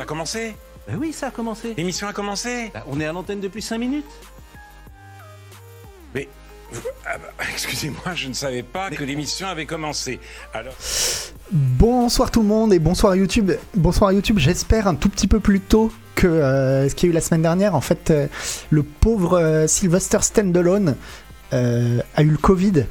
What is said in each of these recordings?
Ça a commencé Bah oui, ça a commencé. L'émission a commencé Bah, on est à l'antenne depuis 5 minutes. Mais. ah bah, Excusez-moi, je ne savais pas que l'émission avait commencé. Alors. Bonsoir tout le monde et bonsoir YouTube. Bonsoir YouTube, j'espère un tout petit peu plus tôt que euh, ce qu'il y a eu la semaine dernière. En fait, euh, le pauvre euh, Sylvester Standalone euh, a eu le Covid.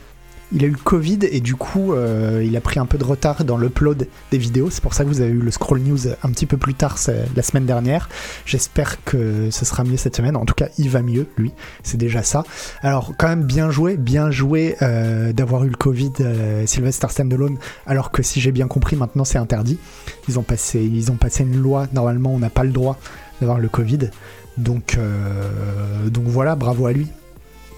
Il a eu le Covid et du coup, euh, il a pris un peu de retard dans l'upload des vidéos. C'est pour ça que vous avez eu le Scroll News un petit peu plus tard la semaine dernière. J'espère que ce sera mieux cette semaine. En tout cas, il va mieux, lui. C'est déjà ça. Alors, quand même, bien joué, bien joué euh, d'avoir eu le Covid, euh, Sylvester Stallone. Alors que si j'ai bien compris, maintenant c'est interdit. Ils ont passé, une loi. Normalement, on n'a pas le droit d'avoir le Covid. Donc voilà, bravo à lui.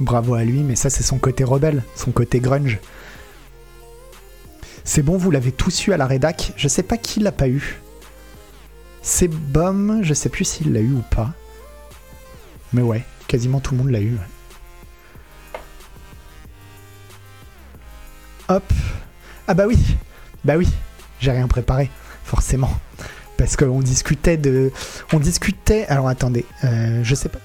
Bravo à lui, mais ça c'est son côté rebelle, son côté grunge. C'est bon, vous l'avez tous eu à la rédac. Je sais pas qui l'a pas eu. C'est Bom, je sais plus s'il l'a eu ou pas. Mais ouais, quasiment tout le monde l'a eu. Hop. Ah bah oui. Bah oui. J'ai rien préparé, forcément. Parce qu'on discutait de. On discutait. Alors attendez, euh, je sais pas.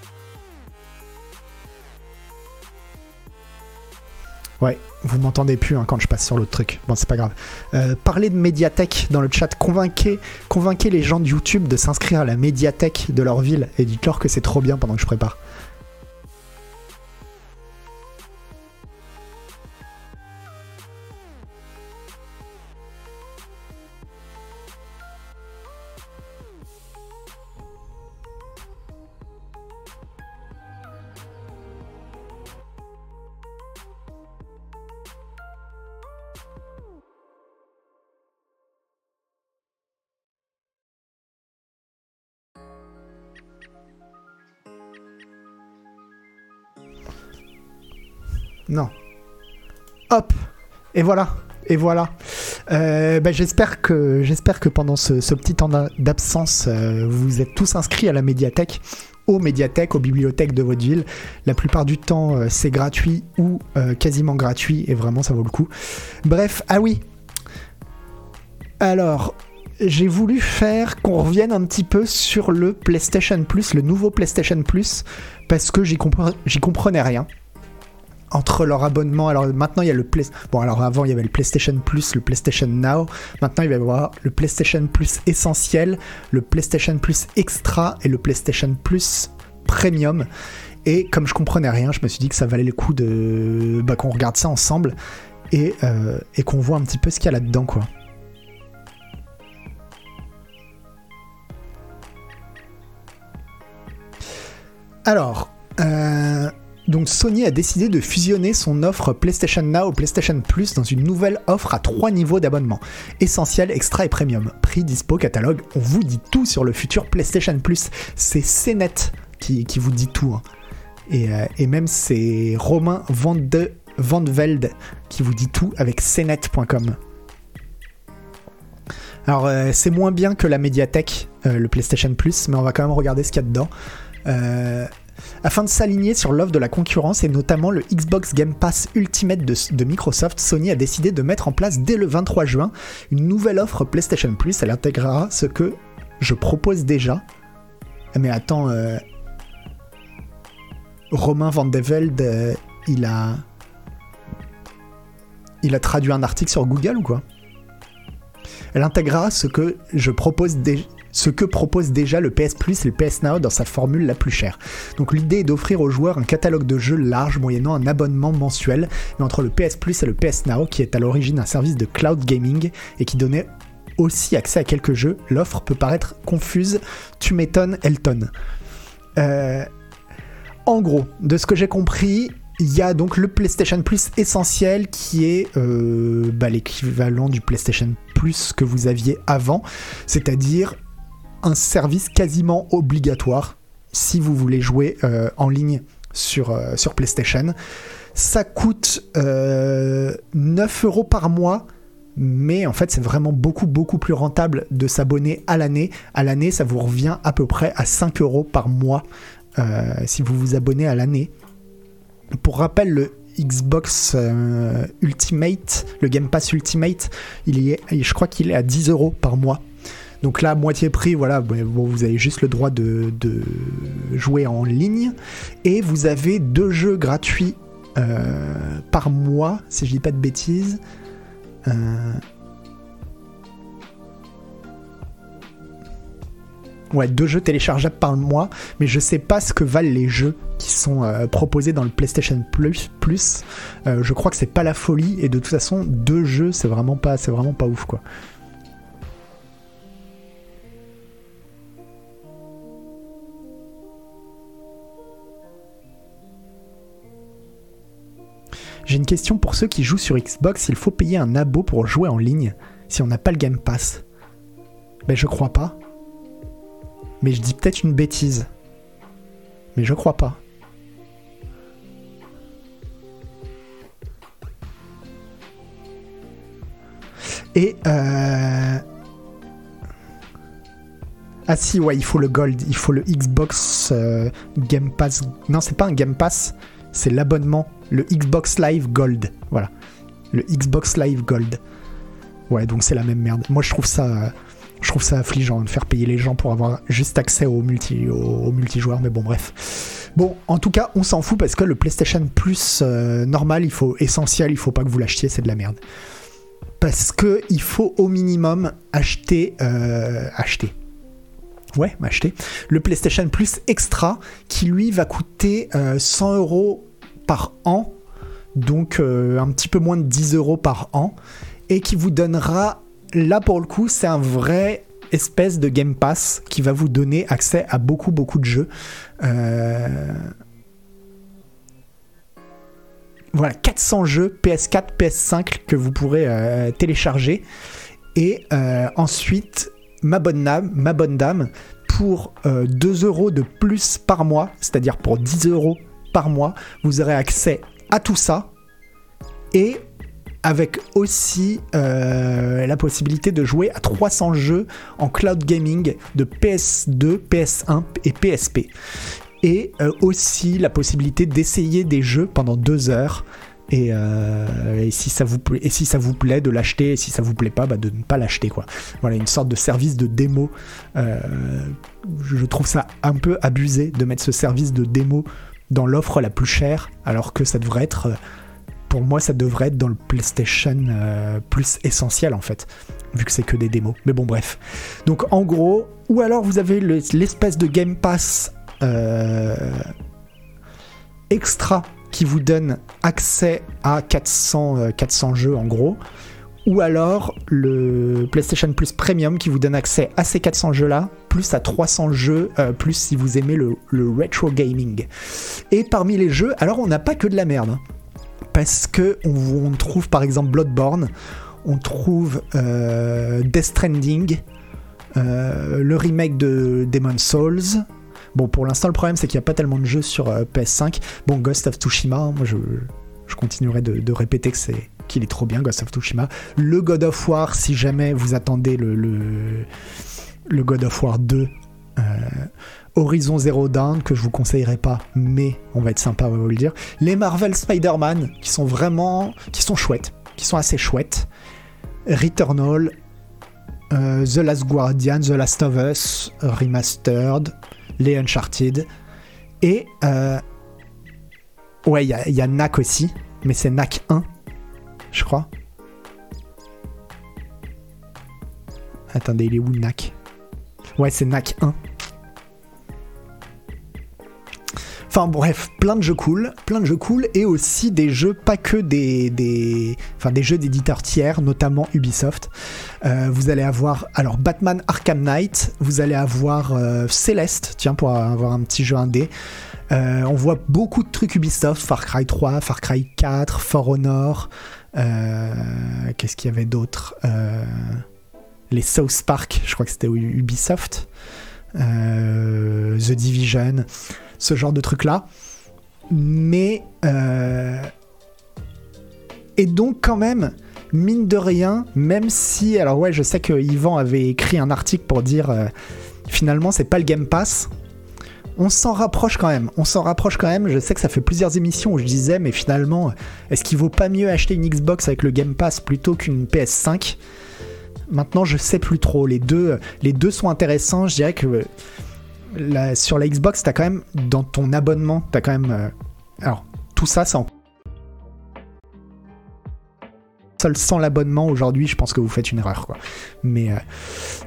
Ouais, vous m'entendez plus hein, quand je passe sur l'autre truc. Bon, c'est pas grave. Euh, parlez de médiathèque dans le chat. Convainquez, convainquez les gens de YouTube de s'inscrire à la médiathèque de leur ville et dites-leur que c'est trop bien pendant que je prépare. Non. Hop Et voilà Et voilà Euh, bah, J'espère que, pendant ce, petit temps d'a- d'absence, euh, vous êtes tous inscrits à la médiathèque, aux médiathèques, aux bibliothèques de votre ville. La plupart du temps, euh, c'est gratuit ou quasiment gratuit, et vraiment, ça vaut le coup. Bref, ah oui Alors, j'ai voulu faire qu'on revienne un petit peu sur le PlayStation Plus, le nouveau PlayStation Plus, parce que j'y comprenais rien entre leur abonnement. Alors maintenant il y a le Play... bon alors avant il y avait le PlayStation Plus, le PlayStation Now. Maintenant il va y avoir le PlayStation Plus essentiel, le PlayStation Plus extra et le PlayStation Plus premium. Et comme je comprenais rien, je me suis dit que ça valait le coup de bah, qu'on regarde ça ensemble et, euh, qu'on voit un petit peu ce qu'il y a là-dedans quoi. Alors, euh, donc Sony a décidé de fusionner son offre PlayStation Now PlayStation Plus dans une nouvelle offre à trois niveaux d'abonnement. Essentiel, extra et premium. Prix, dispo, catalogue, on vous dit tout sur le futur PlayStation Plus. C'est CNET qui, vous dit tout. hein. Et, euh, et même c'est Romain Vande, Vandevelde qui vous dit tout avec cnet.com. Alors euh, c'est moins bien que la médiathèque, euh, le PlayStation Plus, mais on va quand même regarder ce qu'il y a dedans. Afin de s'aligner sur l'offre de la concurrence et notamment le Xbox Game Pass Ultimate de, Microsoft, Sony a décidé de mettre en place dès le 23 juin une nouvelle offre PlayStation Plus. Elle intégrera ce que je propose déjà. Mais attends, euh, Romain Van de Velde, euh, il a. Il a traduit un article sur Google ou quoi? Elle intégrera ce que je propose déjà ce que propose déjà le PS Plus et le PS Now dans sa formule la plus chère. Donc l'idée est d'offrir aux joueurs un catalogue de jeux large moyennant un abonnement mensuel, mais entre le PS Plus et le PS Now, qui est à l'origine un service de cloud gaming et qui donnait aussi accès à quelques jeux, l'offre peut paraître confuse. Tu m'étonnes, Elton. Euh, en gros, de ce que j'ai compris, il y a donc le PlayStation Plus essentiel qui est euh, bah, l'équivalent du PlayStation Plus que vous aviez avant, c'est-à-dire un service quasiment obligatoire si vous voulez jouer euh, en ligne sur, euh, sur PlayStation. Ça coûte euh, 9 euros par mois, mais en fait c'est vraiment beaucoup beaucoup plus rentable de s'abonner à l'année. À l'année ça vous revient à peu près à 5 euros par mois euh, si vous vous abonnez à l'année. Pour rappel, le Xbox euh, Ultimate, le Game Pass Ultimate, il y est, je crois qu'il est à 10 euros par mois. Donc là, moitié prix, voilà, bon, vous avez juste le droit de, jouer en ligne. Et vous avez deux jeux gratuits euh, par mois, si je dis pas de bêtises. Euh, Ouais, deux jeux téléchargeables par mois, mais je sais pas ce que valent les jeux qui sont euh, proposés dans le PlayStation Plus. Plus. Je crois que c'est pas la folie, et de toute façon, deux jeux, c'est vraiment pas, vraiment pas ouf quoi. J'ai une question pour ceux qui jouent sur Xbox, il faut payer un abo pour jouer en ligne si on n'a pas le Game Pass. Ben je crois pas. Mais je dis peut-être une bêtise. Mais je crois pas. Et euh... Ah si, ouais, il faut le Gold, il faut le Xbox euh, Game Pass. Non, c'est pas un Game Pass, c'est l'abonnement, le Xbox Live Gold. Voilà, le Xbox Live Gold. Ouais, donc c'est la même merde. Moi, je trouve ça, affligeant de faire payer les gens pour avoir juste accès au, multi, multijoueur, mais bon, bref. Bon, en tout cas, on s'en fout parce que le PlayStation Plus euh, normal, il faut essentiel, il faut pas que vous l'achetiez, c'est de la merde. Parce que il faut au minimum acheter, euh, acheter. Ouais, acheter le PlayStation Plus Extra qui lui va coûter 100 euh, euros par an, donc un petit peu moins de 10 euros par an, et qui vous donnera là pour le coup, c'est un vrai espèce de Game Pass qui va vous donner accès à beaucoup beaucoup de jeux. Euh, voilà, 400 jeux PS4, PS5 que vous pourrez euh, télécharger. Et euh, ensuite, ma bonne dame, ma bonne dame pour 2 euros de plus par mois, c'est-à-dire pour 10 euros par mois, vous aurez accès à tout ça. Et avec aussi euh, la possibilité de jouer à 300 jeux en cloud gaming de PS2, PS1 et PSP. Et euh, aussi la possibilité d'essayer des jeux pendant deux heures. Euh, et, si ça vous plaît, et si ça vous plaît de l'acheter, et si ça vous plaît pas, bah de ne pas l'acheter quoi. Voilà une sorte de service de démo. je trouve ça un peu abusé de mettre ce service de démo dans l'offre la plus chère, alors que ça devrait être pour moi, ça devrait être dans le PlayStation euh, plus essentiel en fait, vu que c'est que des démos. Mais bon, bref. Donc en gros, ou alors vous avez l'espèce de Game Pass euh, extra qui vous donne accès à 400, 400 euh, jeux en gros, ou alors le PlayStation Plus Premium qui vous donne accès à ces 400 jeux-là, plus à 300 jeux, plus si vous aimez le, retro gaming. Et parmi les jeux, alors on n'a pas que de la merde. Hein parce que on, trouve par exemple Bloodborne, on trouve euh, Death Stranding, euh, le remake de Demon's Souls. Bon, pour l'instant, le problème c'est qu'il n'y a pas tellement de jeux sur euh, PS5. Bon, Ghost of Tsushima, hein, moi je, continuerai de, répéter que c'est qu'il est trop bien, Ghost of Tsushima. Le God of War, si jamais vous attendez le, le, God of War 2. Horizon Zero Dawn, que je vous conseillerais pas, mais on va être sympa, on va vous le dire. Les Marvel Spider-Man, qui sont vraiment. qui sont chouettes, qui sont assez chouettes. Returnal, euh, The Last Guardian, The Last of Us, Remastered, les Uncharted. Et. Euh, ouais, il y, a NAC aussi, mais c'est NAC 1, je crois. Attendez, il est où NAC Ouais, c'est NAC 1. Enfin bref, plein de jeux cool, plein de jeux cool et aussi des jeux pas que des, des, enfin, des jeux d'éditeurs tiers, notamment Ubisoft. Euh, vous allez avoir alors Batman Arkham Knight, vous allez avoir euh, Celeste, tiens pour avoir un petit jeu indé. Euh, on voit beaucoup de trucs Ubisoft, Far Cry 3, Far Cry 4, For Honor. Qu'est-ce qu'il y avait d'autre Les South Park, je crois que c'était Ubisoft. The Division ce genre de truc-là. Mais... Euh, et donc quand même, mine de rien, même si... Alors ouais, je sais que Yvan avait écrit un article pour dire euh, finalement c'est pas le Game Pass. On s'en rapproche quand même, on s'en rapproche quand même. Je sais que ça fait plusieurs émissions où je disais, mais finalement, est-ce qu'il vaut pas mieux acheter une Xbox avec le Game Pass plutôt qu'une PS5 Maintenant, je sais plus trop. Les deux, les deux sont intéressants. Je dirais que euh, sur la Xbox, t'as quand même dans ton abonnement, t'as quand même. euh, alors, tout ça, c'est seul sans l'abonnement aujourd'hui, je pense que vous faites une erreur. Mais, euh,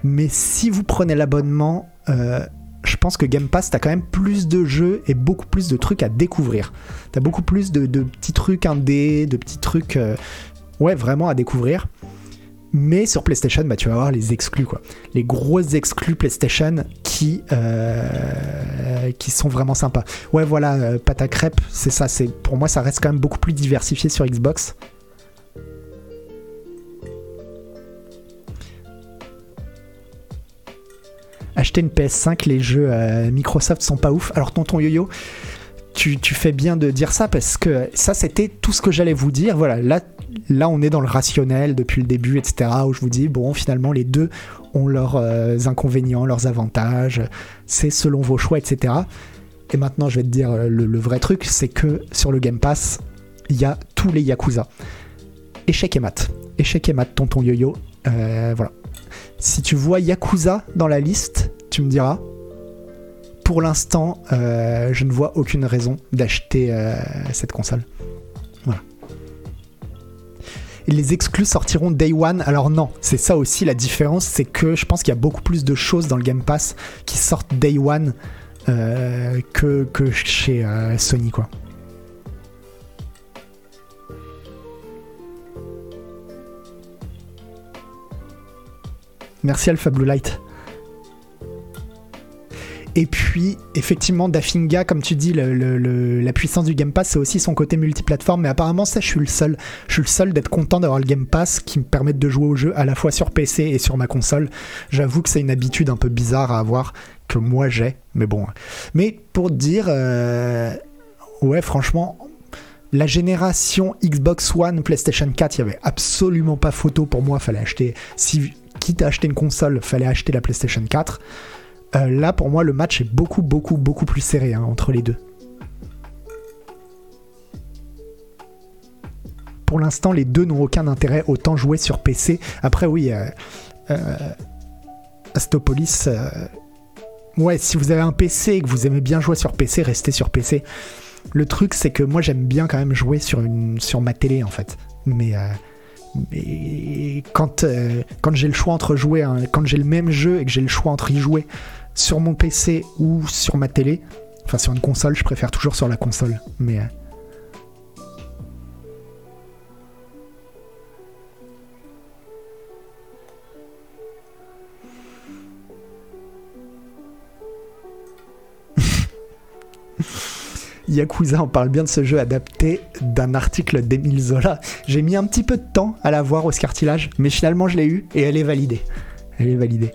mais si vous prenez l'abonnement, je pense que Game Pass, t'as quand même plus de jeux et beaucoup plus de trucs à découvrir. T'as beaucoup plus de, petits trucs indés, de petits trucs, euh, ouais, vraiment à découvrir. Mais sur PlayStation, bah, tu vas avoir les exclus, quoi. Les grosses exclus PlayStation qui, euh, qui sont vraiment sympas. Ouais, voilà, euh, pâte à crêpes, c'est ça. Pour moi, ça reste quand même beaucoup plus diversifié sur Xbox. Acheter une PS5, les jeux euh, Microsoft sont pas ouf. Alors, tonton Yo-Yo, tu, fais bien de dire ça parce que ça, c'était tout ce que j'allais vous dire. Voilà, là, là, on est dans le rationnel depuis le début, etc. Où je vous dis, bon, finalement, les deux ont leurs euh, inconvénients, leurs avantages. C'est selon vos choix, etc. Et maintenant, je vais te dire euh, le, vrai truc, c'est que sur le Game Pass, il y a tous les Yakuza. Échec et mat. Échec et mat, tonton yo-yo. Voilà. Si tu vois Yakuza dans la liste, tu me diras. Pour l'instant, euh, je ne vois aucune raison d'acheter euh, cette console. Voilà. Les exclus sortiront Day One. Alors non, c'est ça aussi la différence, c'est que je pense qu'il y a beaucoup plus de choses dans le Game Pass qui sortent Day One euh, que, que chez Sony, quoi. Merci Alpha Blue Light. Et puis, effectivement, Dafinga, comme tu dis, la puissance du Game Pass, c'est aussi son côté multiplateforme. Mais apparemment, ça, je suis le seul. Je suis le seul d'être content d'avoir le Game Pass qui me permette de jouer au jeu à la fois sur PC et sur ma console. J'avoue que c'est une habitude un peu bizarre à avoir, que moi j'ai. Mais bon. Mais pour te dire, euh, ouais, franchement, la génération Xbox One, PlayStation 4, il y avait absolument pas photo pour moi. Fallait acheter, si quitte à acheter une console, fallait acheter la PlayStation 4. Euh, là, pour moi, le match est beaucoup, beaucoup, beaucoup plus serré hein, entre les deux. Pour l'instant, les deux n'ont aucun intérêt. Autant jouer sur PC. Après, oui, euh, euh, Astopolis. ouais, si vous avez un PC et que vous aimez bien jouer sur PC, restez sur PC. Le truc, c'est que moi, j'aime bien quand même jouer sur, sur ma télé, en fait. Mais. Mais quand, euh, quand j'ai le choix entre jouer, quand j'ai le même jeu et que j'ai le choix entre y jouer sur mon PC ou sur ma télé, enfin sur une console, je préfère toujours sur la console. Mais euh, Yakuza, on parle bien de ce jeu adapté d'un article d'Emile Zola. J'ai mis un petit peu de temps à la voir au Scartilage, mais finalement je l'ai eu et elle est validée. Elle est validée.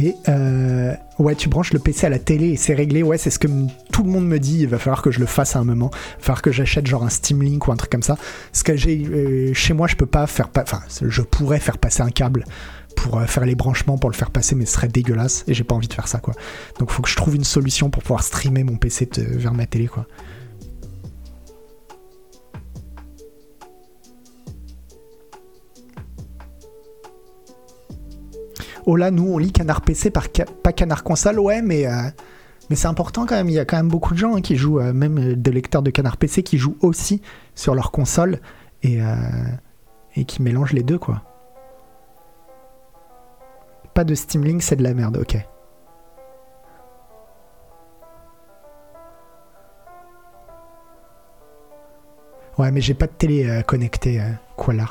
Et euh, ouais, tu branches le PC à la télé et c'est réglé. Ouais, c'est ce que tout le monde me dit. Il va falloir que je le fasse à un moment. Il va falloir que j'achète genre un Steam Link ou un truc comme ça. Ce que j'ai euh, chez moi, je peux pas faire. je pourrais faire passer un câble pour euh, faire les branchements pour le faire passer, mais ce serait dégueulasse et j'ai pas envie de faire ça quoi. Donc faut que je trouve une solution pour pouvoir streamer mon PC de- vers ma télé quoi. Oh là, nous on lit Canard PC par pas Canard console, ouais, mais euh, mais c'est important quand même. Il y a quand même beaucoup de gens hein, qui jouent, euh, même euh, des lecteurs de Canard PC, qui jouent aussi sur leur console et qui mélangent les deux quoi. Pas de Steam Link, c'est de la merde, ok. Ouais, mais j'ai pas de télé connectée, quoi là.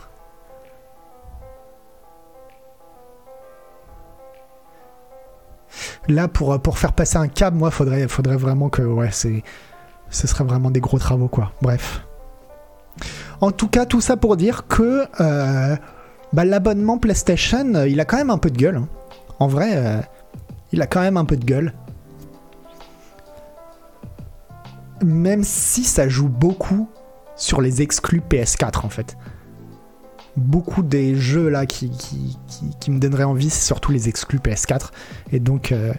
Là, pour, pour faire passer un câble, moi, faudrait, faudrait vraiment que. Ouais. Ce serait vraiment des gros travaux, quoi. Bref. En tout cas, tout ça pour dire que. euh, bah, l'abonnement PlayStation, euh, il a quand même un peu de gueule. hein. En vrai, euh, il a quand même un peu de gueule. Même si ça joue beaucoup sur les exclus PS4, en fait. Beaucoup des jeux là qui, me donneraient envie, c'est surtout les exclus PS4. Et donc euh,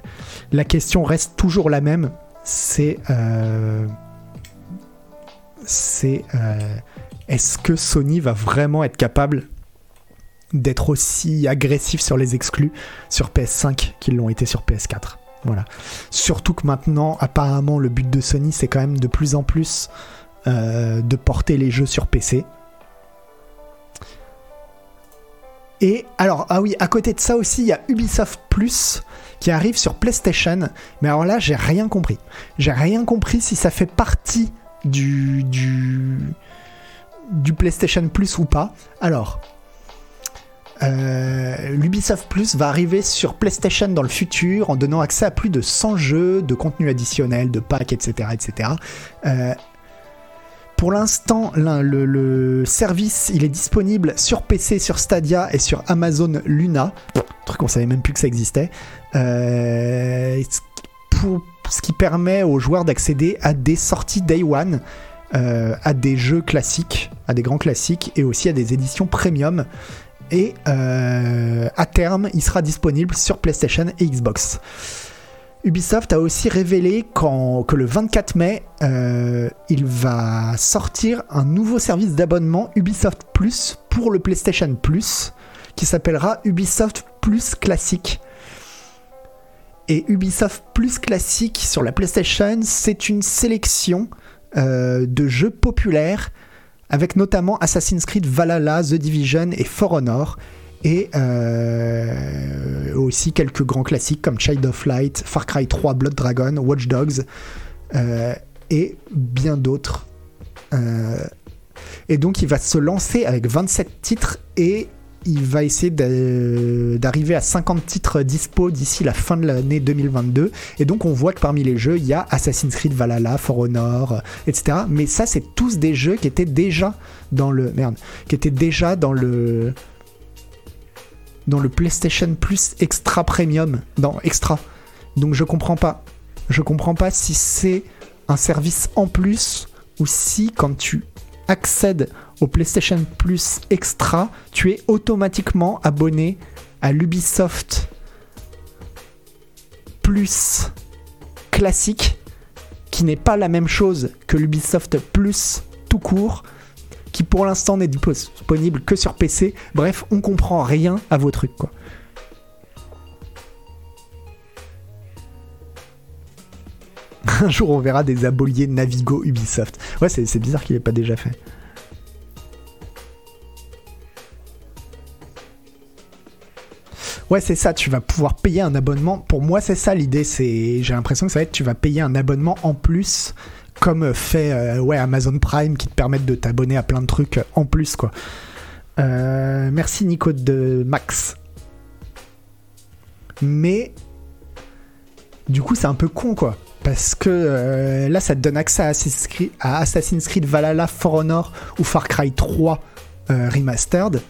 la question reste toujours la même, c'est euh, euh, est-ce que Sony va vraiment être capable d'être aussi agressif sur les exclus sur PS5 qu'ils l'ont été sur PS4 Voilà. Surtout que maintenant, apparemment, le but de Sony, c'est quand même de plus en plus de porter les jeux sur PC. Et alors, ah oui, à côté de ça aussi, il y a Ubisoft Plus qui arrive sur PlayStation. Mais alors là, j'ai rien compris. J'ai rien compris si ça fait partie du, du, du PlayStation Plus ou pas. Alors, euh, l'Ubisoft Plus va arriver sur PlayStation dans le futur en donnant accès à plus de 100 jeux, de contenu additionnel, de packs, etc. etc. Euh, pour l'instant, le, service, il est disponible sur PC, sur Stadia et sur Amazon Luna. Truc qu'on savait même plus que ça existait. Euh, pour, ce qui permet aux joueurs d'accéder à des sorties Day One, euh, à des jeux classiques, à des grands classiques et aussi à des éditions premium. Et euh, à terme, il sera disponible sur PlayStation et Xbox. Ubisoft a aussi révélé que le 24 mai, euh, il va sortir un nouveau service d'abonnement Ubisoft Plus pour le PlayStation Plus, qui s'appellera Ubisoft Plus Classique. Et Ubisoft Plus Classique sur la PlayStation, c'est une sélection euh, de jeux populaires, avec notamment Assassin's Creed Valhalla, The Division et For Honor et euh, aussi quelques grands classiques comme Child of Light, Far Cry 3, Blood Dragon, Watch Dogs euh, et bien d'autres. Euh, et donc il va se lancer avec 27 titres et il va essayer d'arriver à 50 titres dispo d'ici la fin de l'année 2022. Et donc on voit que parmi les jeux, il y a Assassin's Creed Valhalla, For Honor, etc. Mais ça, c'est tous des jeux qui étaient déjà dans le merde, qui étaient déjà dans le dans le PlayStation Plus Extra Premium, dans Extra. Donc je comprends pas. Je comprends pas si c'est un service en plus ou si quand tu accèdes au PlayStation Plus Extra, tu es automatiquement abonné à l'Ubisoft Plus classique, qui n'est pas la même chose que l'Ubisoft Plus tout court, qui pour l'instant n'est disponible que sur PC. Bref, on comprend rien à vos trucs. Un jour, on verra des aboliers Navigo Ubisoft. Ouais, c'est bizarre qu'il ait pas déjà fait. Ouais, c'est ça, tu vas pouvoir payer un abonnement. Pour moi, c'est ça l'idée. C'est, j'ai l'impression que ça va être, tu vas payer un abonnement en plus, comme fait euh, Amazon Prime, qui te permettent de t'abonner à plein de trucs en plus, quoi. Euh, merci Nico de Max. Mais du coup, c'est un peu con, quoi. Parce que euh, là, ça te donne accès à Assassin's Creed, Assassin's Creed Valhalla, For Honor ou Far Cry 3 euh, Remastered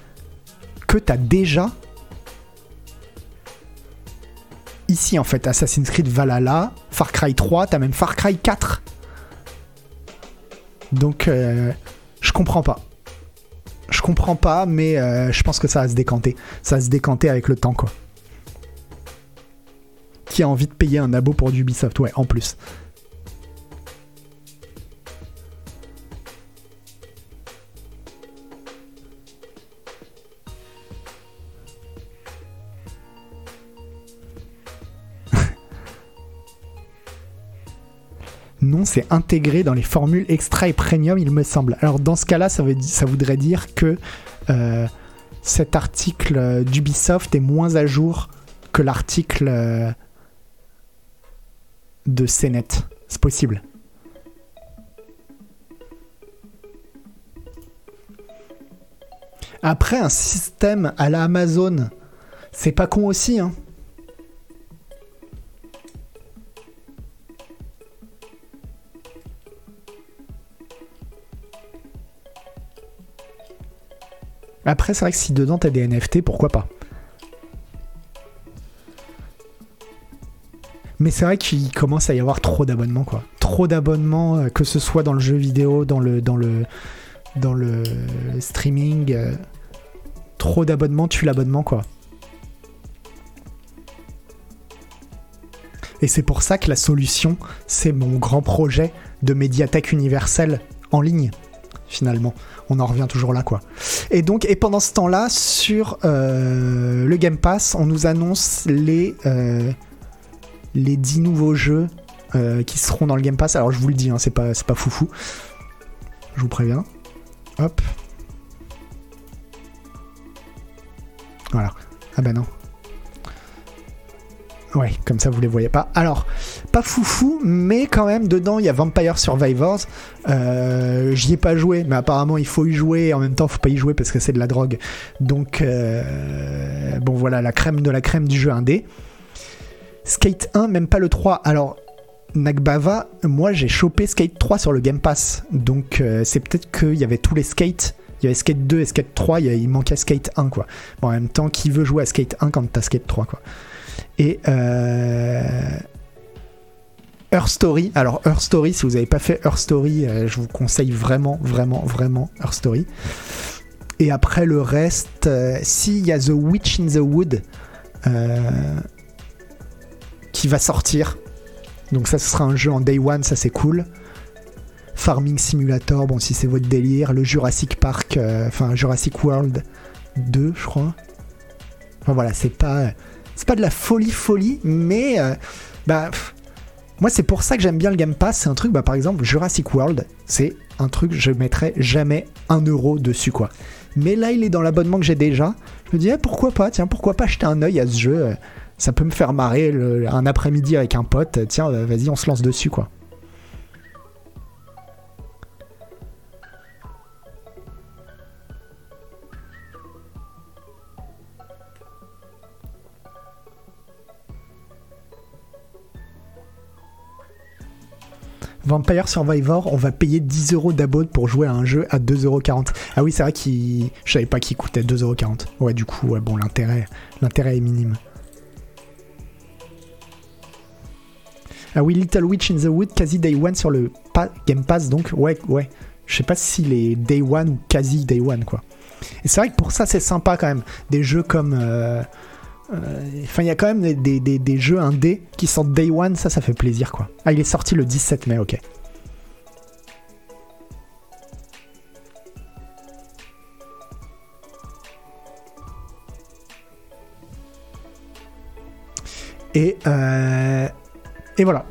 que t'as déjà ici en fait Assassin's Creed Valhalla, Far Cry 3, t'as même Far Cry 4. Donc euh, je comprends pas. Je comprends pas, mais euh, je pense que ça va se décanter. Ça va se décanter avec le temps quoi. Qui a envie de payer un abo pour du Ubisoft Ouais, en plus. Non, c'est intégré dans les formules extra et premium, il me semble. Alors dans ce cas-là, ça, voudrait dire que euh, cet article euh, d'Ubisoft est moins à jour que l'article euh, de CNET. C'est possible. Après, un système à la Amazon, c'est pas con aussi, hein. Après, c'est vrai que si dedans t'as des NFT, pourquoi pas Mais c'est vrai qu'il commence à y avoir trop d'abonnements, quoi. Trop d'abonnements, euh, que ce soit dans le jeu vidéo, dans le, dans le, dans le streaming. euh, Trop d'abonnements tue l'abonnement, quoi. Et c'est pour ça que la solution, c'est mon grand projet de médiathèque universelle en ligne, finalement. On en revient toujours là, quoi. Et donc, et pendant ce temps-là, sur euh, le Game Pass, on nous annonce les, euh, les 10 nouveaux jeux euh, qui seront dans le Game Pass. Alors, je vous le dis, hein, c'est pas, pas foufou. Je vous préviens. Hop. Voilà. Ah ben non. Ouais, comme ça vous les voyez pas. Alors, pas foufou, mais quand même, dedans il y a Vampire Survivors. Euh, J'y ai pas joué, mais apparemment il faut y jouer. En même temps, faut pas y jouer parce que c'est de la drogue. Donc, euh, bon voilà, la crème de la crème du jeu indé. Skate 1, même pas le 3. Alors, Nagbava, moi j'ai chopé Skate 3 sur le Game Pass. Donc, euh, c'est peut-être qu'il y avait tous les skates. Il y avait Skate 2 et Skate 3, il, manquait Skate 1 quoi. Bon, en même temps, qui veut jouer à Skate 1 quand t'as Skate 3 quoi. Et. Her Story. Alors Her Story, si vous n'avez pas fait Her Story, euh, je vous conseille vraiment, vraiment, vraiment Her Story. Et après le reste, euh, si il y a The Witch in the Wood euh, qui va sortir. Donc ça, ce sera un jeu en day one, ça c'est cool. Farming Simulator, bon si c'est votre délire. Le Jurassic Park, enfin Jurassic World 2, je crois. Enfin voilà, c'est pas pas de la folie folie, mais bah moi c'est pour ça que j'aime bien le Game Pass. C'est un truc, bah par exemple Jurassic World, c'est un truc je mettrais jamais un euro dessus quoi. Mais là il est dans l'abonnement que j'ai déjà. Je me dis eh, pourquoi pas, tiens pourquoi pas jeter un œil à ce jeu? Ça peut me faire marrer un après-midi avec un pote. Tiens euh, vas-y on se lance dessus quoi. Vampire Survivor, on va payer 10 euros d'abonne pour jouer à un jeu à 2,40€. Ah oui, c'est vrai qu'il. Je savais pas qu'il coûtait 2,40€. Ouais, du coup, ouais, bon, l'intérêt, l'intérêt est minime. Ah oui, Little Witch in the Wood, quasi day one sur le Game Pass, donc ouais, ouais. Je sais pas s'il est day one ou quasi day one, quoi. Et c'est vrai que pour ça, c'est sympa quand même. Des jeux comme. euh, Enfin, il y a quand même des, des- des- jeux indés qui sortent day one, ça, ça fait plaisir, quoi. Ah, il est sorti le 17 mai, ok. Et, euh, et voilà.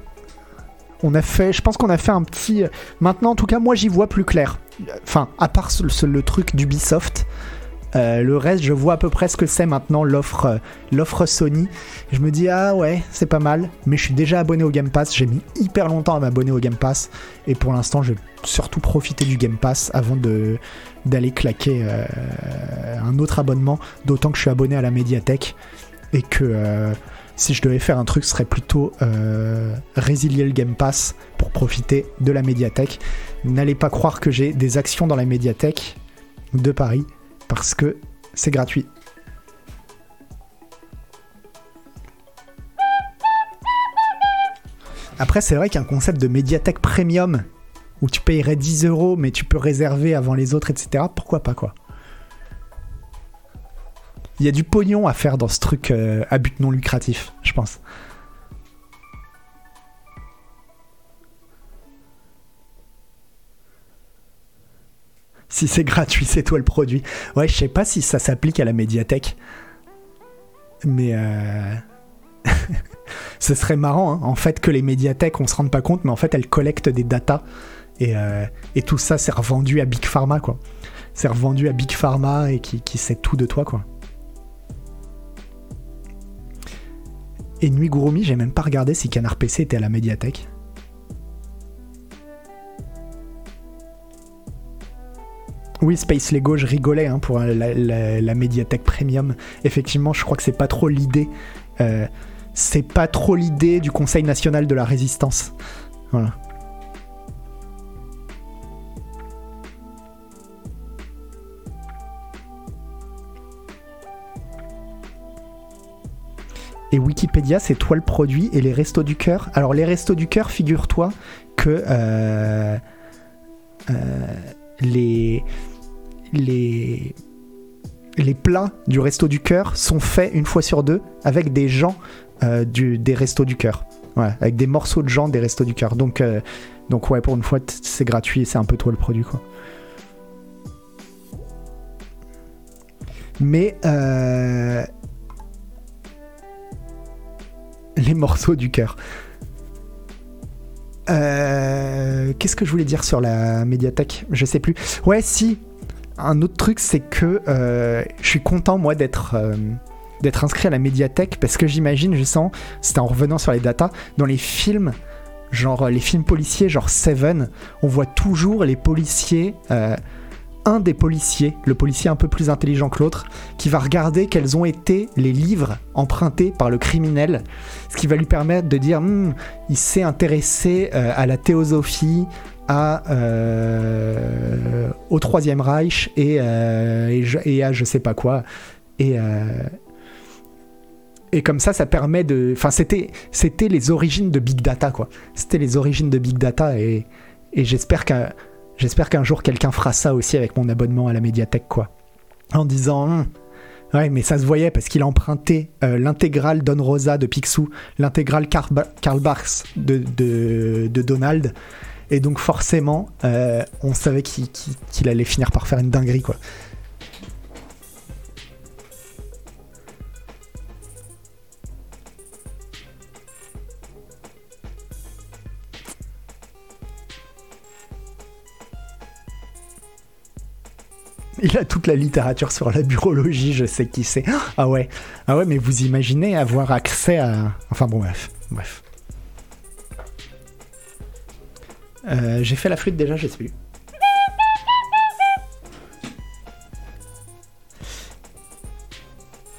On a fait, je pense qu'on a fait un petit. Maintenant, en tout cas, moi, j'y vois plus clair. Enfin, à part le truc d'Ubisoft, euh, le reste, je vois à peu près ce que c'est maintenant l'offre, euh, l'offre Sony. Je me dis ah ouais, c'est pas mal, mais je suis déjà abonné au Game Pass. J'ai mis hyper longtemps à m'abonner au Game Pass, et pour l'instant, je vais surtout profiter du Game Pass avant d'aller claquer euh, un autre abonnement. D'autant que je suis abonné à la médiathèque et que si je devais faire un truc, ce serait plutôt résilier le Game Pass pour profiter de la médiathèque. N'allez pas croire que j'ai des actions dans la médiathèque de Paris parce que c'est gratuit. Après, c'est vrai qu'un concept de médiathèque premium où tu payerais 10 euros mais tu peux réserver avant les autres, etc. Pourquoi pas quoi? Il y a du pognon à faire dans ce truc euh, à but non lucratif, je pense. Si c'est gratuit, c'est toi le produit. Ouais, je sais pas si ça s'applique à la médiathèque. Mais euh... ce serait marrant, hein, en fait, que les médiathèques, on se rende pas compte, mais en fait, elles collectent des datas. Et, euh, tout ça, c'est revendu à Big Pharma, quoi. C'est revendu à Big Pharma et qui, qui sait tout de toi, quoi. Et Nuit Gurumi, j'ai même pas regardé si Canard PC était à la médiathèque. Oui, Space Lego, je rigolais hein, pour la, la- médiathèque premium. Effectivement, je crois que c'est pas trop l'idée. euh, c'est pas trop l'idée du Conseil national de la résistance. Voilà. Et Wikipédia, c'est toi le produit et les restos du cœur. Alors les restos du cœur, figure-toi que euh, euh, les les les plats du resto du cœur sont faits une fois sur deux avec des gens euh, du, des restos du cœur. Ouais, avec des morceaux de gens des restos du cœur. Donc, euh, donc ouais, pour une fois, c'est gratuit, c'est un peu toi le produit, quoi. Mais euh, les morceaux du cœur. Euh, Qu'est-ce que je voulais dire sur la médiathèque? Je sais plus. Ouais, si. Un autre truc, c'est que euh, je suis content, moi, d'être euh, d'être inscrit à la médiathèque parce que j'imagine, je sens, c'était en revenant sur les datas, dans les films, genre les films policiers, genre Seven, on voit toujours les policiers. Un des policiers, le policier un peu plus intelligent que l'autre, qui va regarder quels ont été les livres empruntés par le criminel, ce qui va lui permettre de dire Hmm, il s'est intéressé euh, à la théosophie, à, euh, au Troisième Reich et, euh, je- et à je sais pas quoi. Et, euh, et comme ça, ça permet de. Enfin, c'était, c'était les origines de Big Data, quoi. C'était les origines de Big Data et, et j'espère qu'un, j'espère qu'un jour quelqu'un fera ça aussi avec mon abonnement à la médiathèque, quoi. En disant. Hum, Ouais, mais ça se voyait parce qu'il a emprunté euh, l'intégrale Don Rosa de Picsou, l'intégrale Karl, Karl Barks de, de, Donald. Et donc forcément, euh, on savait qu'il allait finir par faire une dinguerie, quoi. Il a toute la littérature sur la burologie, je sais qui c'est. Ah ouais, ah ouais, mais vous imaginez avoir accès à. Enfin bon, bref, bref. Euh, J'ai fait la flûte déjà, je sais plus.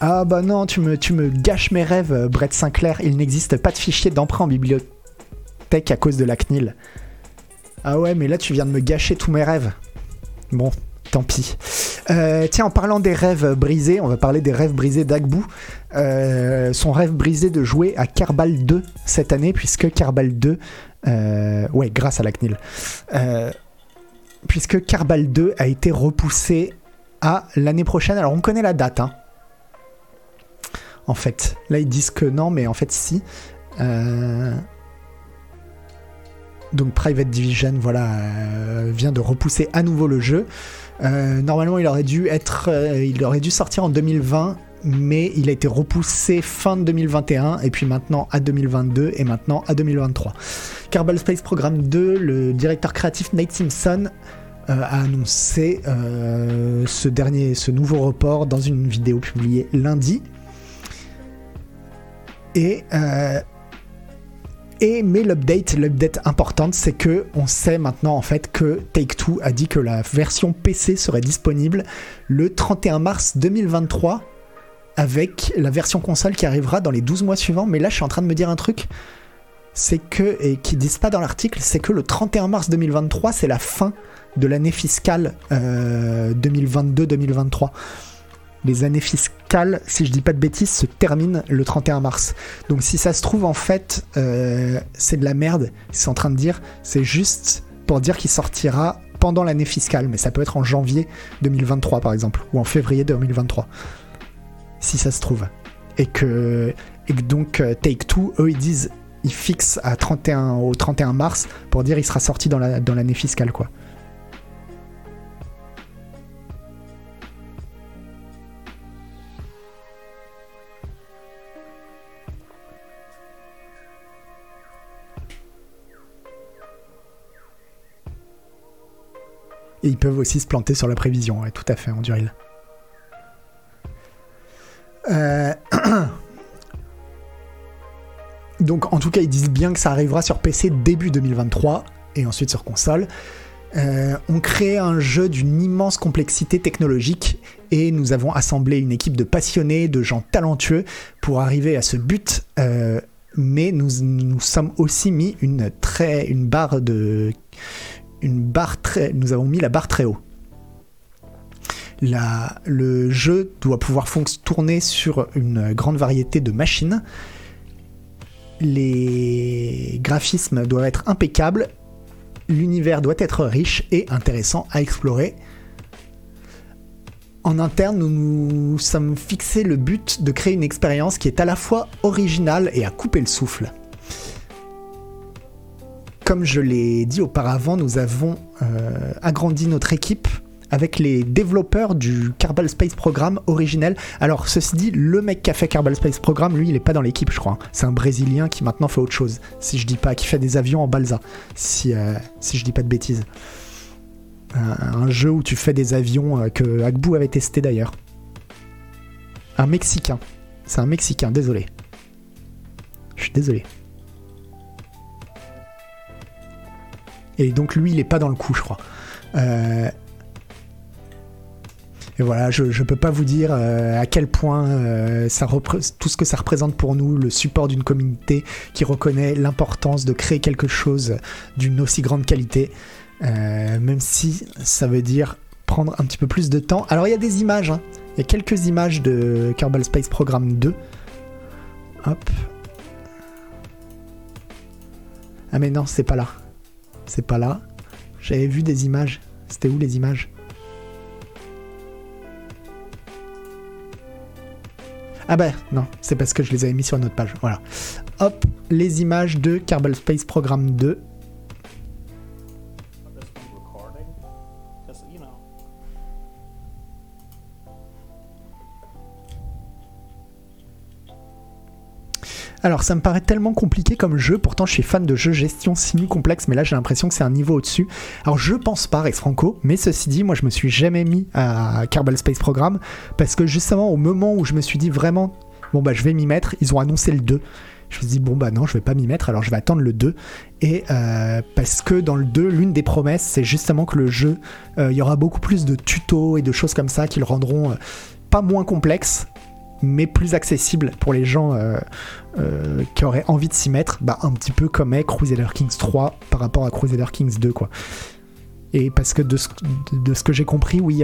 Ah bah non, tu me, tu me gâches mes rêves, Brett Sinclair. Il n'existe pas de fichier d'emprunt en bibliothèque à cause de la CNIL. Ah ouais, mais là tu viens de me gâcher tous mes rêves. Bon, tant pis. Euh, tiens, en parlant des rêves brisés, on va parler des rêves brisés d'Agbou. Euh, son rêve brisé de jouer à Kerbal 2 cette année, puisque Kerbal 2, euh, ouais, grâce à la CNIL, puisque Kerbal 2 a été repoussé à l'année prochaine. Alors on connaît la date, hein. En fait, là ils disent que non, mais en fait si. Donc Private Division, voilà, vient de repousser à nouveau le jeu. Euh, normalement, il aurait dû être, euh, sortir en 2020, mais il a été repoussé fin de 2021 et puis maintenant à 2022 et maintenant à 2023. Kerbal Space Program 2, le directeur créatif Nate Simpson euh, a annoncé ce dernier, ce nouveau report dans une vidéo publiée lundi. Et et mais l'update, l'update importante, c'est que on sait maintenant en fait que Take Two a dit que la version PC serait disponible le 31 mars 2023 avec la version console qui arrivera dans les 12 mois suivants. Mais là, je suis en train de me dire un truc, c'est que et qui disent pas dans l'article, c'est que le 31 mars 2023, c'est la fin de l'année fiscale euh, 2022-2023. Les années fiscales, si je dis pas de bêtises, se terminent le 31 mars. Donc si ça se trouve, en fait, euh, c'est de la merde. C'est en train de dire, c'est juste pour dire qu'il sortira pendant l'année fiscale, mais ça peut être en janvier 2023 par exemple, ou en février 2023, si ça se trouve. Et que, et donc euh, Take Two, eux, ils disent, ils fixent à 31, au 31 mars pour dire il sera sorti dans la- dans l'année fiscale, quoi. Ils peuvent aussi se planter sur la prévision, tout à fait, en Duril. Euh, Donc, en tout cas, ils disent bien que ça arrivera sur PC début 2023 et ensuite sur console. Euh, on crée un jeu d'une immense complexité technologique et nous avons assemblé une équipe de passionnés, de gens talentueux pour arriver à ce but. Euh, mais nous nous sommes aussi mis une très une barre de une barre très nous avons mis la barre très haut. Le jeu doit pouvoir tourner sur une grande variété de machines. Les graphismes doivent être impeccables. L'univers doit être riche et intéressant à explorer. En interne, nous nous sommes fixés le but de créer une expérience qui est à la fois originale et à couper le souffle. Comme je l'ai dit auparavant, nous avons euh, agrandi notre équipe avec les développeurs du Kerbal Space Program originel. Alors, ceci dit, le mec qui a fait Kerbal Space Program, lui, il est pas dans l'équipe, je crois. C'est un Brésilien qui maintenant fait autre chose, si je dis pas, qui fait des avions en balsa, si, euh, si je dis pas de bêtises. Un, un jeu où tu fais des avions euh, que Agbu avait testé d'ailleurs. Un Mexicain. C'est un Mexicain, désolé. Je suis désolé. Et donc lui, il est pas dans le coup, je crois. Euh, et voilà, je ne peux pas vous dire euh, à quel point euh, tout ce que ça représente pour nous, le support d'une communauté qui reconnaît l'importance de créer quelque chose d'une aussi grande qualité, même si ça veut dire prendre un petit peu plus de temps. Alors il y a des images, hein. il y a quelques images de Kerbal Space Program 2. Hop. Ah mais non, c'est pas là. C'est pas là. J'avais vu des images. C'était où les images Ah bah non, c'est parce que je les avais mis sur une autre page. Voilà. Hop, les images de Kerbal Space Program 2. Alors ça me paraît tellement compliqué comme jeu, pourtant je suis fan de jeux gestion simu complexe, mais là j'ai l'impression que c'est un niveau au-dessus. Alors je pense pas Rex Franco, mais ceci dit, moi je me suis jamais mis à Kerbal Space Program, parce que justement au moment où je me suis dit vraiment, bon bah je vais m'y mettre, ils ont annoncé le 2. Je me suis dit bon bah non je vais pas m'y mettre, alors je vais attendre le 2. Et euh, parce que dans le 2, l'une des promesses c'est justement que le jeu, euh, il y aura beaucoup plus de tutos et de choses comme ça qui le rendront... euh, pas moins complexe, mais plus accessible pour les gens euh, euh, qui auraient envie de s'y mettre, bah, un petit peu comme est Crusader Kings 3 par rapport à Crusader Kings 2 quoi. Et parce que de ce, que j'ai compris, oui, il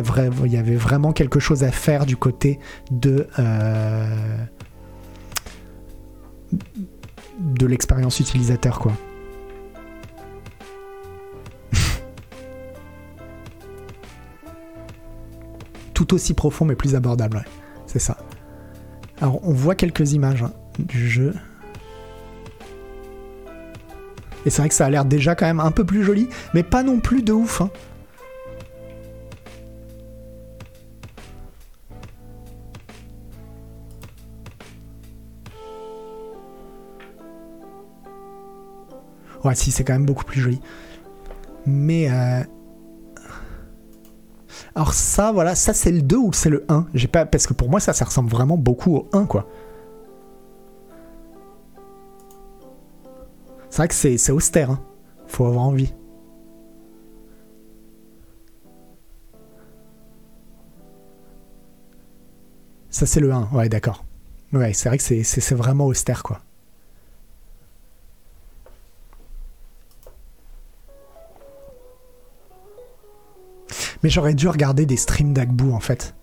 y, avait vraiment quelque chose à faire du côté de euh, de l'expérience utilisateur quoi. Tout aussi profond mais plus abordable, c'est ça. Alors, on voit quelques images hein, du jeu. Et c'est vrai que ça a l'air déjà quand même un peu plus joli, mais pas non plus de ouf. hein. Ouais, si, c'est quand même beaucoup plus joli. Mais. euh, Alors, ça, voilà, ça c'est le 2 ou c'est le 1 J'ai pas... Parce que pour moi, ça, ça ressemble vraiment beaucoup au 1, quoi. C'est vrai que c'est austère, hein. Faut avoir envie. Ça, c'est le 1, ouais, d'accord. Ouais, c'est vrai que c'est vraiment austère, quoi. Mais j'aurais dû regarder des streams d'Agbu en fait.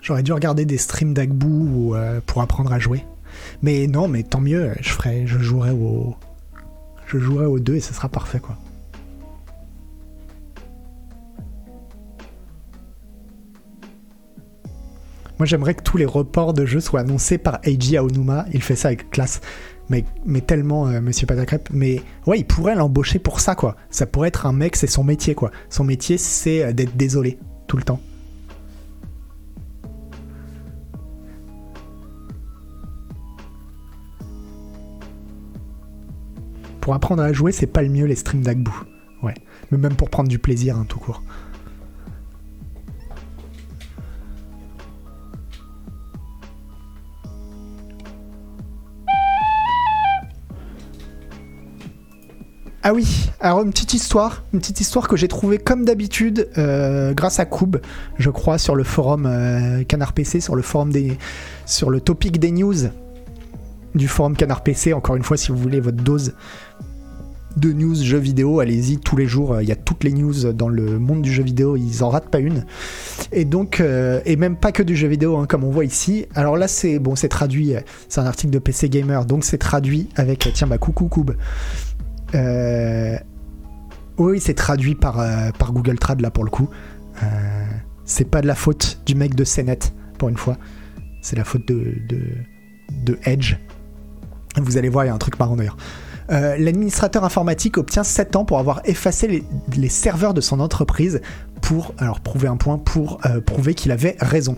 J'aurais dû regarder des streams d'Agbu euh, pour apprendre à jouer. Mais non, mais tant mieux, je ferai, je jouerai au, je jouerai aux deux et ce sera parfait quoi. Moi j'aimerais que tous les reports de jeux soient annoncés par Eiji Aonuma. Il fait ça avec classe. Mais, tellement, euh, Monsieur Patacrep. Mais ouais, il pourrait l'embaucher pour ça, quoi. Ça pourrait être un mec, c'est son métier, quoi. Son métier, c'est euh, d'être désolé, tout le temps. Pour apprendre à jouer, c'est pas le mieux les streams d'Agbu. Ouais. Mais même pour prendre du plaisir, hein, tout court. Ah oui, alors une petite histoire, une petite histoire que j'ai trouvée comme d'habitude euh, grâce à Koub, je crois, sur le forum euh, Canard PC, sur le forum des, sur le topic des news du forum Canard PC. Encore une fois, si vous voulez votre dose de news jeux vidéo, allez-y tous les jours. Il y a toutes les news dans le monde du jeu vidéo, ils en ratent pas une. Et donc, euh, et même pas que du jeu vidéo, hein, comme on voit ici. Alors là, c'est bon, c'est traduit. C'est un article de PC Gamer, donc c'est traduit avec tiens bah coucou Koub. Euh, Oui, c'est traduit par, euh, par Google Trad là pour le coup. Euh, C'est pas de la faute du mec de CNET, pour une fois. C'est la faute de, de, Edge. Vous allez voir, il y a un truc marrant d'ailleurs. L'administrateur informatique obtient 7 ans pour avoir effacé les, serveurs de son entreprise pour, alors prouver un point, pour prouver qu'il avait raison.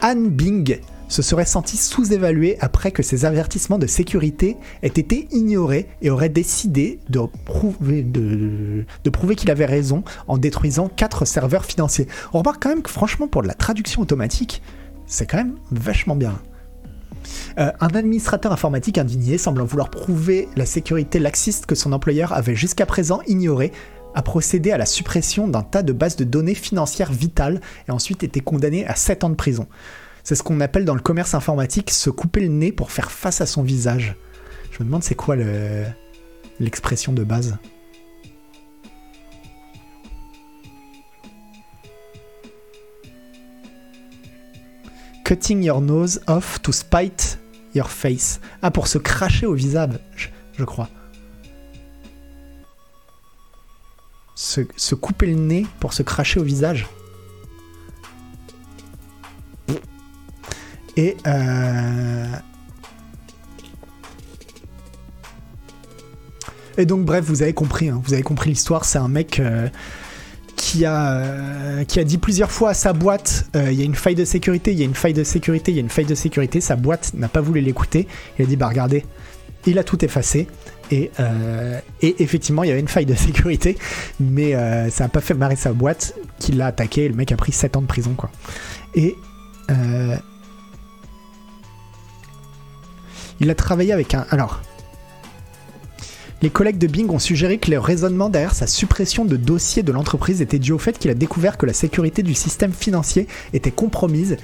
Anne Bing se serait senti sous-évalué après que ses avertissements de sécurité aient été ignorés et aurait décidé de prouver, qu'il avait raison en détruisant 4 serveurs financiers. On remarque quand même que franchement pour de la traduction automatique, c'est quand même vachement bien. Euh, un administrateur informatique indigné, semblant vouloir prouver la sécurité laxiste que son employeur avait jusqu'à présent ignorée, a procédé à la suppression d'un tas de bases de données financières vitales et ensuite été condamné à 7 ans de prison. C'est ce qu'on appelle dans le commerce informatique se couper le nez pour faire face à son visage. Je me demande c'est quoi le- l'expression de base. Cutting your nose off to spite your face. Ah, pour se cracher au visage, je, crois. Se couper le nez pour se cracher au visage. Et euh... Et donc bref, vous avez compris, hein, vous avez compris l'histoire. C'est un mec euh, qui a euh, qui a dit plusieurs fois à sa boîte, euh, il y a une faille de sécurité, il y a une faille de sécurité, il y a une faille de sécurité. Sa boîte n'a pas voulu l'écouter. Il a dit bah regardez, il a tout effacé. Et, effectivement, il y avait une faille de sécurité, mais ça n'a pas fait marrer sa boîte, qui l'a attaqué. Le mec a pris 7 ans de prison, quoi. Et il a travaillé avec un. Alors. Les collègues de Bing ont suggéré que le raisonnement derrière sa suppression de dossiers de l'entreprise était dû au fait qu'il a découvert que la sécurité du système financier était compromise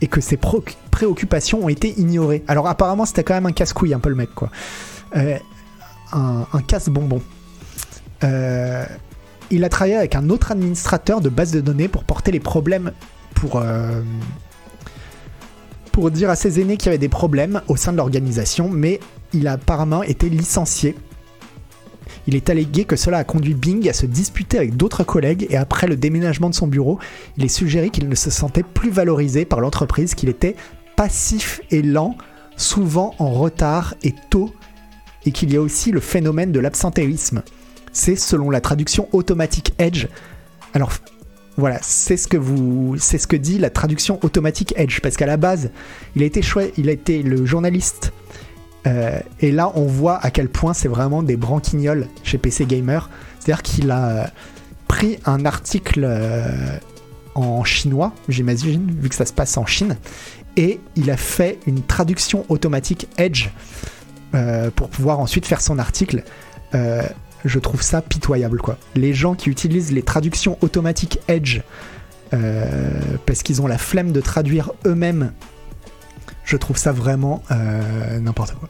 et que ses préoccupations ont été ignorées. Alors apparemment c'était quand même un casse-couille un peu le mec quoi. Euh, un, un casse-bonbon. Euh, il a travaillé avec un autre administrateur de base de données pour porter les problèmes pour... euh, pour dire à ses aînés qu'il y avait des problèmes au sein de l'organisation, mais il a apparemment été licencié. Il est allégué que cela a conduit Bing à se disputer avec d'autres collègues et après le déménagement de son bureau, il est suggéré qu'il ne se sentait plus valorisé par l'entreprise, qu'il était passif et lent, souvent en retard et tôt, et qu'il y a aussi le phénomène de l'absentéisme. C'est selon la traduction automatique Edge. Alors voilà, c'est ce que vous, c'est ce que dit la traduction automatique Edge, parce qu'à la base, il a été il a été le journaliste. euh, et là, on voit à quel point c'est vraiment des branquignoles chez PC Gamer. C'est-à-dire qu'il a euh, pris un article euh, en chinois, j'imagine, vu que ça se passe en Chine, et il a fait une traduction automatique Edge pour pouvoir ensuite faire son article. Je trouve ça pitoyable quoi. Les gens qui utilisent les traductions automatiques Edge euh, parce qu'ils ont la flemme de traduire eux-mêmes, je trouve ça vraiment euh, n'importe quoi.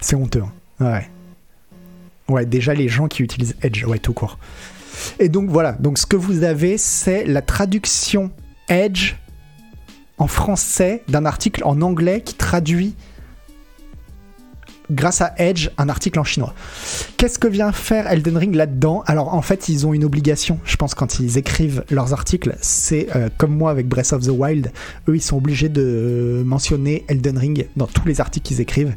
C'est honteux. hein. Ouais. Ouais, déjà les gens qui utilisent Edge, ouais, tout court. Et donc voilà, donc ce que vous avez, c'est la traduction Edge en français d'un article en anglais qui traduit grâce à Edge un article en chinois. Qu'est-ce que vient faire Elden Ring là-dedans? Alors en fait ils ont une obligation, je pense quand ils écrivent leurs articles, c'est euh, comme moi avec Breath of the Wild, eux ils sont obligés de mentionner Elden Ring dans tous les articles qu'ils écrivent.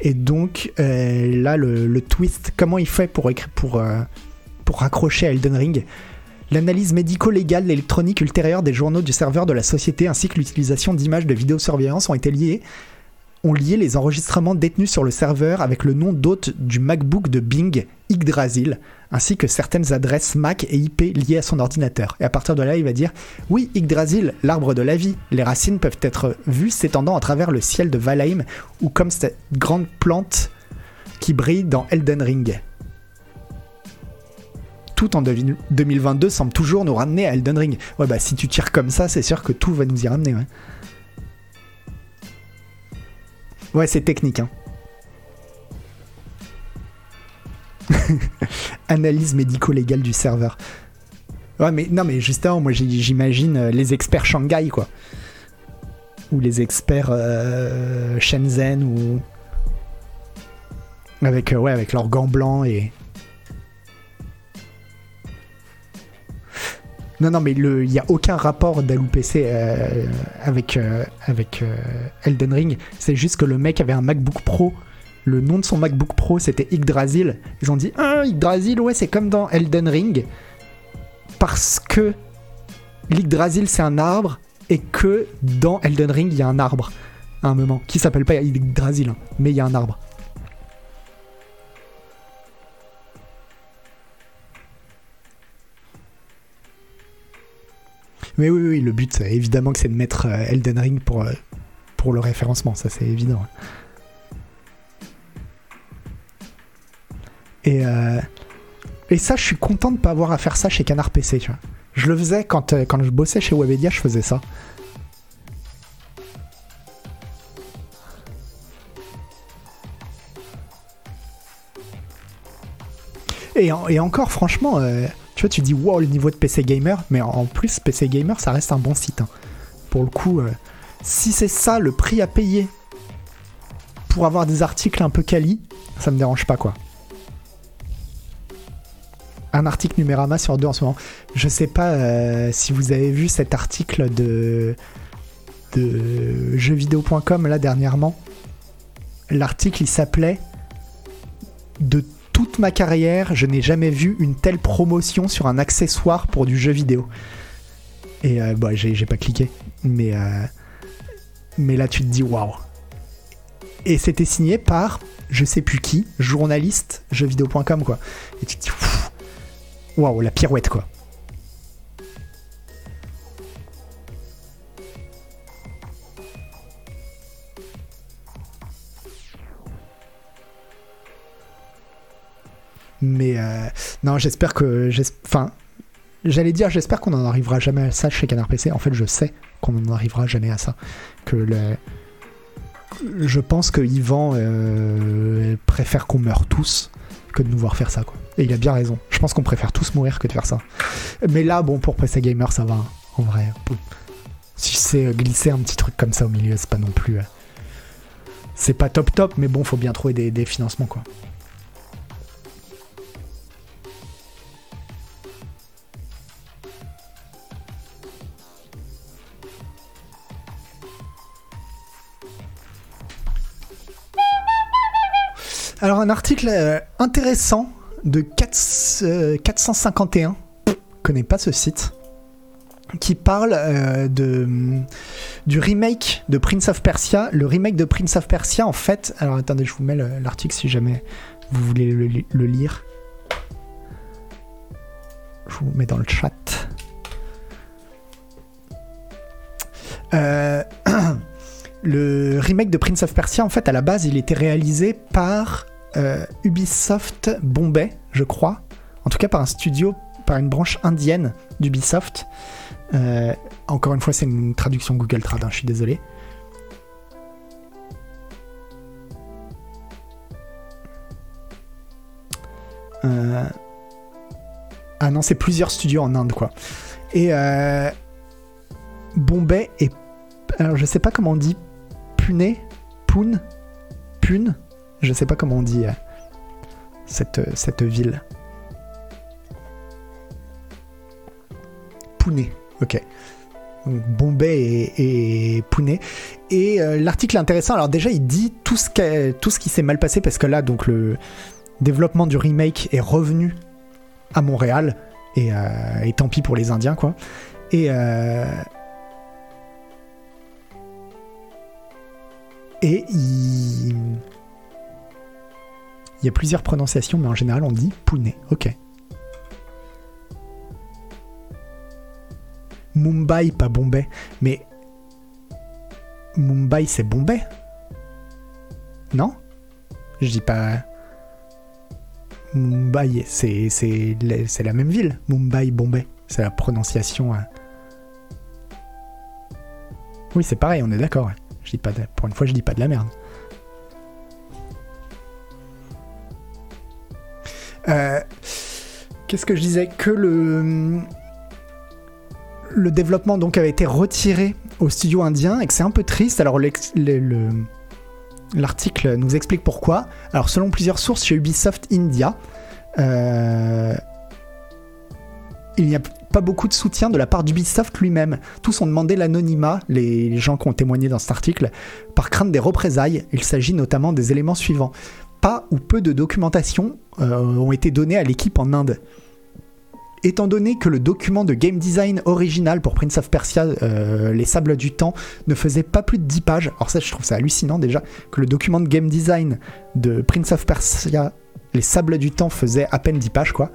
Et donc euh, là le, twist, comment il fait pour, euh, pour raccrocher Elden Ring? L'analyse médico-légale électronique ultérieure des journaux du serveur de la société ainsi que l'utilisation d'images de vidéosurveillance ont été liées ont lié les enregistrements détenus sur le serveur avec le nom d'hôte du MacBook de Bing, Yggdrasil, ainsi que certaines adresses Mac et IP liées à son ordinateur. Et à partir de là, il va dire Oui, Yggdrasil, l'arbre de la vie. Les racines peuvent être vues s'étendant à travers le ciel de Valheim ou comme cette grande plante qui brille dans Elden Ring. Tout en devi- 2022 semble toujours nous ramener à Elden Ring. Ouais, bah si tu tires comme ça, c'est sûr que tout va nous y ramener. Ouais, ouais c'est technique. Hein. Analyse médico-légale du serveur. Ouais, mais non, mais justement, moi j'ai- j'imagine euh, les experts Shanghai, quoi. Ou les experts euh, Shenzhen, ou. Avec, euh, ouais, avec leurs gants blancs et. Non, non, mais il n'y a aucun rapport d'Alou PC euh, avec, euh, avec euh, Elden Ring. C'est juste que le mec avait un MacBook Pro. Le nom de son MacBook Pro, c'était Yggdrasil. Ils ont dit Ah, Yggdrasil, ouais, c'est comme dans Elden Ring. Parce que l'Yggdrasil, c'est un arbre. Et que dans Elden Ring, il y a un arbre. À un moment. Qui s'appelle pas Yggdrasil, hein, mais il y a un arbre. Mais oui, oui, le but, c'est évidemment que c'est de mettre euh, Elden Ring pour, euh, pour le référencement, ça c'est évident. Et, euh, et ça, je suis content de pas avoir à faire ça chez Canard PC. Je le faisais quand, euh, quand je bossais chez Webedia, je faisais ça. Et, et encore, franchement, euh, tu vois, tu dis wow, le niveau de PC Gamer, mais en- plus, PC Gamer, ça reste un bon site. hein. Pour le coup, euh, si c'est ça le prix à payer pour avoir des articles un peu quali, ça me dérange pas, quoi. Un article Numérama sur deux en ce moment. Je sais pas euh, si vous avez vu cet article de, de jeuxvideo.com là dernièrement. L'article il s'appelait De toute ma carrière, je n'ai jamais vu une telle promotion sur un accessoire pour du jeu vidéo. Et euh, bah, j'ai pas cliqué. Mais, euh, mais là, tu te dis waouh. Et c'était signé par, je sais plus qui, journaliste jeuxvideo.com, quoi. Et tu te dis waouh, la pirouette, quoi. Mais euh, non, j'espère que. Enfin, j'allais dire, j'espère qu'on n'en arrivera jamais à ça chez Canard PC. En fait, je sais qu'on n'en arrivera jamais à ça. Que le... Je pense que Yvan euh, préfère qu'on meure tous que de nous voir faire ça. Quoi. Et il a bien raison. Je pense qu'on préfère tous mourir que de faire ça. Mais là, bon, pour PC Gamer, ça va. hein, En vrai. Si c'est euh, glisser un petit truc comme ça au milieu, c'est pas non plus. euh, C'est pas top top, mais bon, faut bien trouver des, des financements, quoi. Alors un article euh, intéressant de 4, euh, 451, je connais pas ce site, qui parle euh, de, du remake de Prince of Persia. Le remake de Prince of Persia, en fait, alors attendez, je vous mets le- l'article si jamais vous voulez le, li- le lire. Je vous mets dans le chat. Euh, le remake de Prince of Persia, en fait, à la base, il était réalisé par euh, Ubisoft Bombay, je crois. En tout cas, par un studio, par une branche indienne d'Ubisoft. Euh, encore une fois, c'est une traduction Google Trad, hein, je suis désolé. Euh, Ah non, c'est plusieurs studios en Inde, quoi. Et euh, Bombay est. Alors, je sais pas comment on dit. Pune Pune Pune Je sais pas comment on dit euh, cette, cette ville. Pune, ok. Donc, Bombay et, et Pune. Et euh, l'article intéressant. Alors déjà, il dit tout ce, tout ce qui s'est mal passé parce que là, donc le développement du remake est revenu à Montréal et, euh, et tant pis pour les Indiens, quoi. Et euh, et il il y a plusieurs prononciations, mais en général, on dit Pune. Ok. Mumbai, pas Bombay. Mais Mumbai, c'est Bombay? Non? Je dis pas. Mumbai, c'est la même ville. Mumbai, Bombay. C'est la prononciation. hein. Oui, c'est pareil, on est d'accord. Je dis pas Pour une fois, je dis pas de la merde. Euh, Qu'est-ce que je disais Que le développement donc avait été retiré au studio indien et que c'est un peu triste. Alors l'article nous explique pourquoi. Alors selon plusieurs sources chez Ubisoft India, euh, il n'y a pas beaucoup de soutien de la part d'Ubisoft lui-même. Tous ont demandé l'anonymat, les gens qui ont témoigné dans cet article, par crainte des représailles. Il s'agit notamment des éléments suivants. Pas ou peu de documentation euh, ont été donnés à l'équipe en Inde. Étant donné que le document de game design original pour Prince of Persia, euh, Les Sables du Temps, ne faisait pas plus de 10 pages, alors ça je trouve ça hallucinant déjà, que le document de game design de Prince of Persia, Les Sables du Temps faisait à peine 10 pages quoi,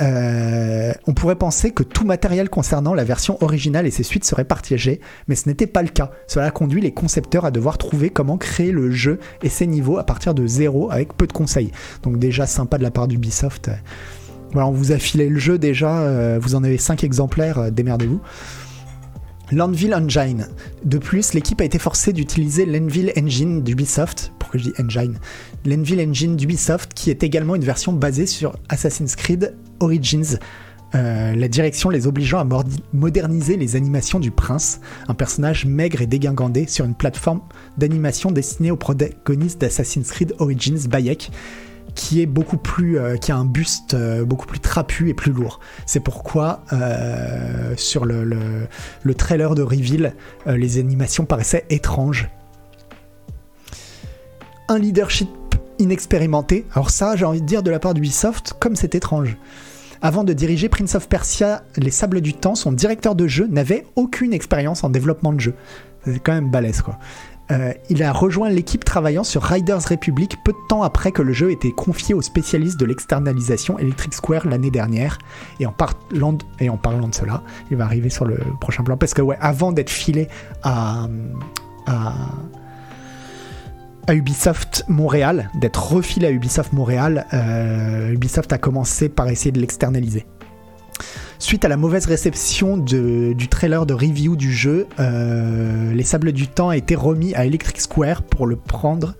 euh, on pourrait penser que tout matériel concernant la version originale et ses suites serait partagé, mais ce n'était pas le cas. Cela conduit les concepteurs à devoir trouver comment créer le jeu et ses niveaux à partir de zéro avec peu de conseils. Donc déjà sympa de la part d'Ubisoft. Voilà, on vous a filé le jeu déjà, euh, vous en avez 5 exemplaires, euh, démerdez-vous. L'Anvil Engine. De plus, l'équipe a été forcée d'utiliser l'Envil Engine d'Ubisoft. Pourquoi je dis Engine Engine d'Ubisoft, qui est également une version basée sur Assassin's Creed Origins. Euh, la direction les obligeant à moderniser les animations du prince, un personnage maigre et dégingandé sur une plateforme d'animation destinée aux protagonistes d'Assassin's Creed Origins Bayek, qui est beaucoup plus, euh, qui a un buste euh, beaucoup plus trapu et plus lourd. C'est pourquoi euh, sur le, le, trailer de Reveal, les animations paraissaient étranges. Un leadership inexpérimenté. Alors ça, j'ai envie de dire de la part d'Ubisoft, comme c'est étrange. Avant de diriger Prince of Persia, Les Sables du Temps, son directeur de jeu n'avait aucune expérience en développement de jeu. C'est quand même balèze quoi. Euh, il a rejoint l'équipe travaillant sur Riders Republic peu de temps après que le jeu ait été confié aux spécialistes de l'externalisation Electric Square l'année dernière. Et en, parlant de, cela, il va arriver sur le prochain plan. Parce que, ouais, avant d'être filé à, à, Ubisoft Montréal, d'être refilé à Ubisoft Montréal, euh, Ubisoft a commencé par essayer de l'externaliser. Suite à la mauvaise réception du trailer de review du jeu, euh, Les Sables du Temps a été remis à Electric Square pour le prendre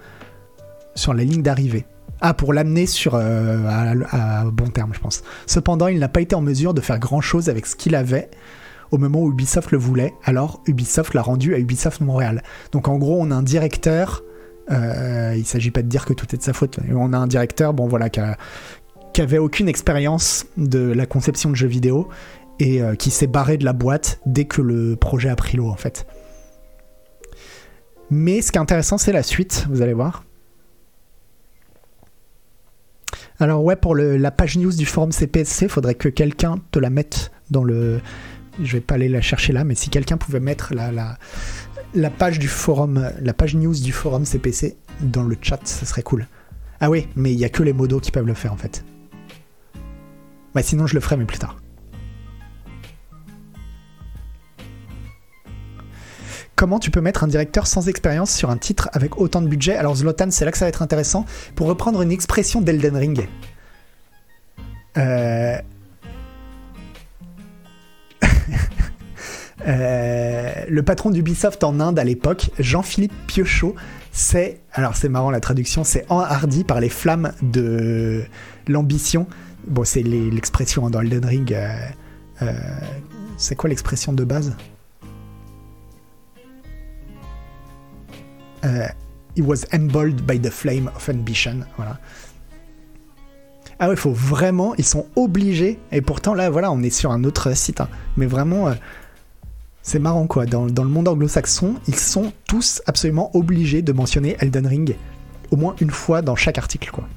sur la ligne d'arrivée. Ah, pour l'amener sur euh, à, bon terme, je pense. Cependant, il n'a pas été en mesure de faire grand chose avec ce qu'il avait au moment où Ubisoft le voulait. Alors, Ubisoft l'a rendu à Ubisoft Montréal. Donc, en gros, on a un directeur. Euh, il s'agit pas de dire que tout est de sa faute. On a un directeur, bon voilà, qui a, qui avait aucune expérience de la conception de jeux vidéo et euh, qui s'est barré de la boîte dès que le projet a pris l'eau en fait. Mais ce qui est intéressant, c'est la suite, vous allez voir. Alors ouais, pour la page news du forum CPSC, il faudrait que quelqu'un te la mette dans le... Je vais pas aller la chercher là, mais si quelqu'un pouvait mettre la, page du forum, la page news du forum CPC dans le chat, ça serait cool. Ah oui, mais il y a que les modos qui peuvent le faire en fait. Bah sinon je le ferai mais plus tard. Comment tu peux mettre un directeur sans expérience sur un titre avec autant de budget? Alors Zlotan, c'est là que ça va être intéressant. Pour reprendre une expression d'Elden Ring. Euh... euh le patron d'Ubisoft en Inde à l'époque, Jean-Philippe Piochot, c'est, alors c'est marrant la traduction, c'est enhardi par les flammes de l'ambition Bon, c'est l'expression dans Elden Ring. Euh, euh, c'est quoi l'expression de base? Euh, He was emboldened by the flame of ambition. Voilà. Ah ouais, il faut vraiment, ils sont obligés. Et pourtant là, voilà, on est sur un autre site. Hein. mais vraiment, c'est marrant quoi. Dans, dans le monde anglo-saxon, ils sont tous absolument obligés de mentionner Elden Ring au moins une fois dans chaque article quoi.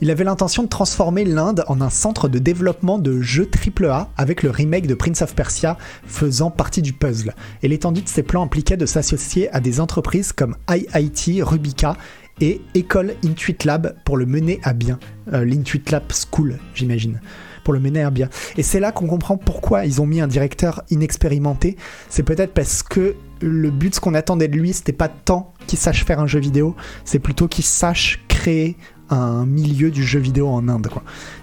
Il avait l'intention de transformer l'Inde en un centre de développement de jeux AAA avec le remake de Prince of Persia faisant partie du puzzle. Et l'étendue de ses plans impliquait de s'associer à des entreprises comme IIT, Rubica et École Intuit Lab pour le mener à bien. Euh, L'Intuit Lab School, j'imagine pour le mener à bien. Et c'est là qu'on comprend pourquoi ils ont mis un directeur inexpérimenté. C'est peut-être parce que le but, ce qu'on attendait de lui, c'était pas tant qu'il sache faire un jeu vidéo, c'est plutôt qu'il sache créer un milieu du jeu vidéo en Inde. Quoi.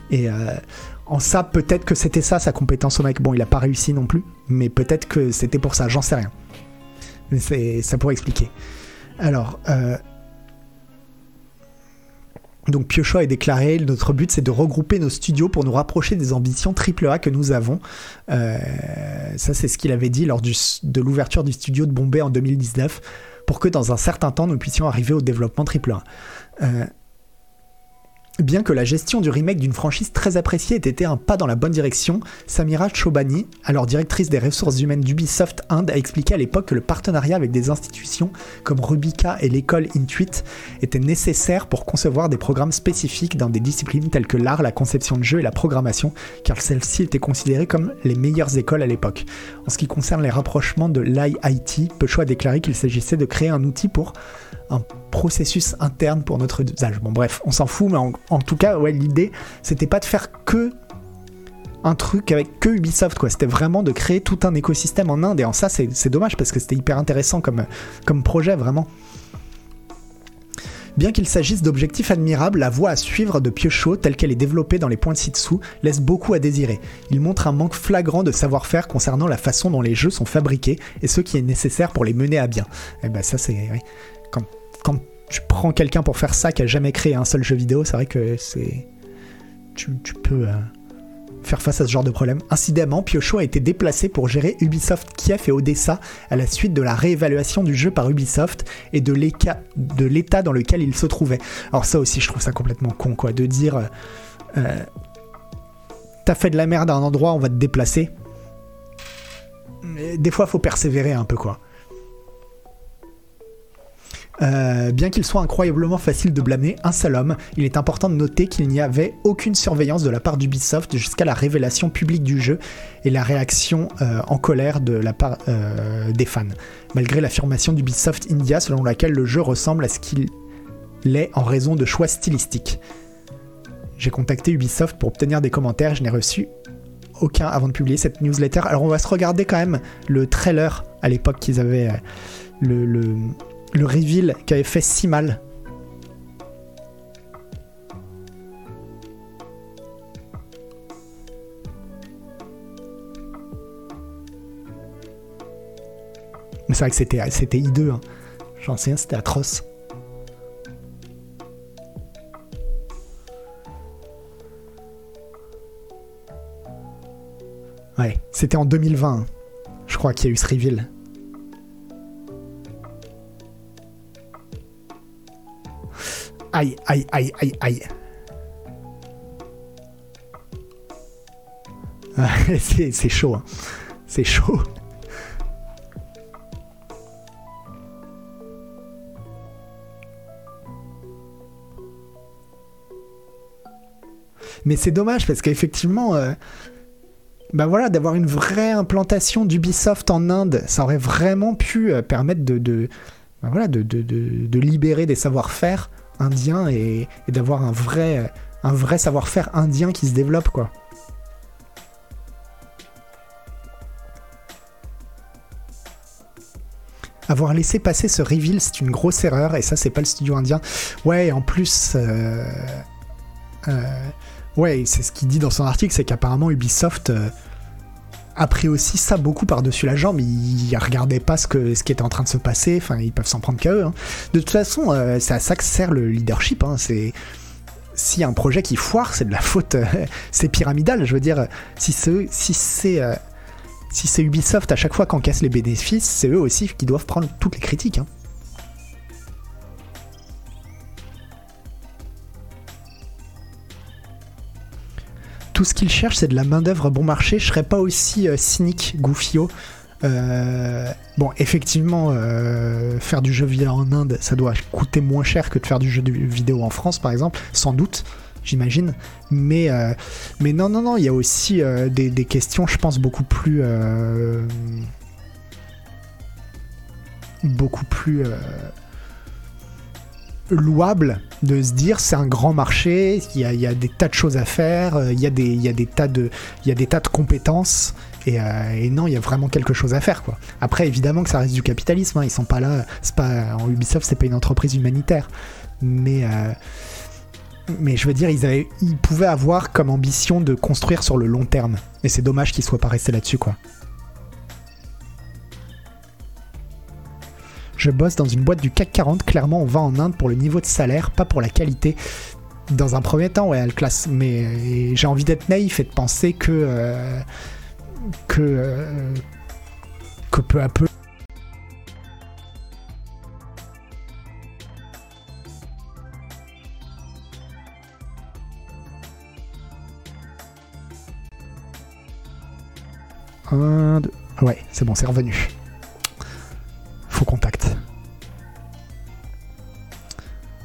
Et euh, en ça, peut-être que c'était ça sa compétence au mec. Bon, il a pas réussi non plus, mais peut-être que c'était pour ça, j'en sais rien. Mais ça pourrait expliquer. Alors, euh, donc Piocho a déclaré notre but c'est de regrouper nos studios pour nous rapprocher des ambitions AAA que nous avons. Euh, ça c'est ce qu'il avait dit lors de l'ouverture du studio de Bombay en 2019 pour que dans un certain temps nous puissions arriver au développement AAA. Euh, Bien que la gestion du remake d'une franchise très appréciée ait été un pas dans la bonne direction, Samira Chobani, alors directrice des ressources humaines d'Ubisoft Inde, a expliqué à l'époque que le partenariat avec des institutions comme Rubica et l'école Intuit était nécessaire pour concevoir des programmes spécifiques dans des disciplines telles que l'art, la conception de jeux et la programmation, car celles-ci étaient considérées comme les meilleures écoles à l'époque. En ce qui concerne les rapprochements de l'IIT, Peugeot a déclaré qu'il s'agissait de créer un outil pour un processus interne pour notre usage. Bon bref, on s'en fout, mais en, tout cas, ouais, l'idée, c'était pas de faire que un truc avec que Ubisoft, quoi. C'était vraiment de créer tout un écosystème en Inde, et en ça, c'est dommage, parce que c'était hyper intéressant comme, comme projet, vraiment. Bien qu'il s'agisse d'objectifs admirables, la voie à suivre de Piocho, telle qu'elle est développée dans les points ci-dessous, laisse beaucoup à désirer. Il montre un manque flagrant de savoir-faire concernant la façon dont les jeux sont fabriqués et ce qui est nécessaire pour les mener à bien. Et eh ben ça c'est... Quand quand tu prends quelqu'un pour faire ça qui a jamais créé un seul jeu vidéo, c'est vrai que c'est. Tu, peux euh, faire face à ce genre de problème. Incidemment, Piocho a été déplacé pour gérer Ubisoft Kiev et Odessa à la suite de la réévaluation du jeu par Ubisoft et de l'état dans lequel il se trouvait. Alors, ça aussi, je trouve ça complètement con, quoi, de dire. Euh, euh, t'as fait de la merde à un endroit, on va te déplacer. des fois, faut persévérer un peu, quoi. Euh, bien qu'il soit incroyablement facile de blâmer un seul homme, il est important de noter qu'il n'y avait aucune surveillance de la part d'Ubisoft jusqu'à la révélation publique du jeu et la réaction euh, en colère de la part euh, des fans. Malgré l'affirmation d'Ubisoft India selon laquelle le jeu ressemble à ce qu'il est en raison de choix stylistiques. J'ai contacté Ubisoft pour obtenir des commentaires, je n'ai reçu aucun avant de publier cette newsletter. Alors on va se regarder quand même le trailer à l'époque qu'ils avaient le reveal qui avait fait si mal. Mais c'est vrai que c'était, c'était hideux. Hein. J'en sais rien, c'était atroce. Ouais, c'était en 2020, hein. je crois qu'il y a eu ce reveal. Aïe, aïe, aïe, aïe, aïe. c'est chaud. Hein. C'est chaud. Mais c'est dommage parce qu'effectivement, euh, bah voilà, d'avoir une vraie implantation d'Ubisoft en Inde, ça aurait vraiment pu euh, permettre bah de libérer des savoir-faire indien et, d'avoir un vrai, un vrai savoir-faire indien qui se développe, quoi. Avoir laissé passer ce reveal, c'est une grosse erreur, et ça, c'est pas le studio indien. Ouais, en plus. Euh, euh, ouais, c'est ce qu'il dit dans son article, c'est qu'apparemment Ubisoft. Euh, a pris aussi ça beaucoup par-dessus la jambe. Ils regardaient pas ce, que, ce qui était en train de se passer. Enfin, ils peuvent s'en prendre qu'à eux. Hein. De toute façon, euh, c'est à ça que sert le leadership. Hein. C'est si un projet qui foire, c'est de la faute. Euh, c'est pyramidal. Je veux dire, si c'est si c'est euh, si Ubisoft à chaque fois qu'encaisse les bénéfices, c'est eux aussi qui doivent prendre toutes les critiques. Hein. Tout ce qu'il cherche, c'est de la main-d'œuvre bon marché. Je serais pas aussi euh, cynique, Goufio. Euh, bon, effectivement, euh, faire du jeu vidéo en Inde, ça doit coûter moins cher que de faire du jeu vidéo en France, par exemple, sans doute, j'imagine. Mais, mais non, non, non, il y a aussi des, questions, je pense, beaucoup plus. beaucoup plus louable de se dire c'est un grand marché, il y, a, des tas de choses à faire, euh, il y, a des, tas de, compétences. Euh, et, non, il y a vraiment quelque chose à faire. Après, évidemment que ça reste du capitalisme. Hein, ils sont pas là. C'est pas en Ubisoft, c'est pas une entreprise humanitaire. Mais euh, je veux dire, ils, avaient, pouvaient avoir comme ambition de construire sur le long terme. Et c'est dommage qu'ils soient pas restés là-dessus. Je bosse dans une boîte du CAC 40, clairement on va en Inde pour le niveau de salaire, pas pour la qualité. Dans un premier temps, ouais, elle classe, mais euh, j'ai envie d'être naïf et de penser que. Euh, que. Euh, que peu à peu. Ouais, c'est bon, c'est revenu. Faux contact.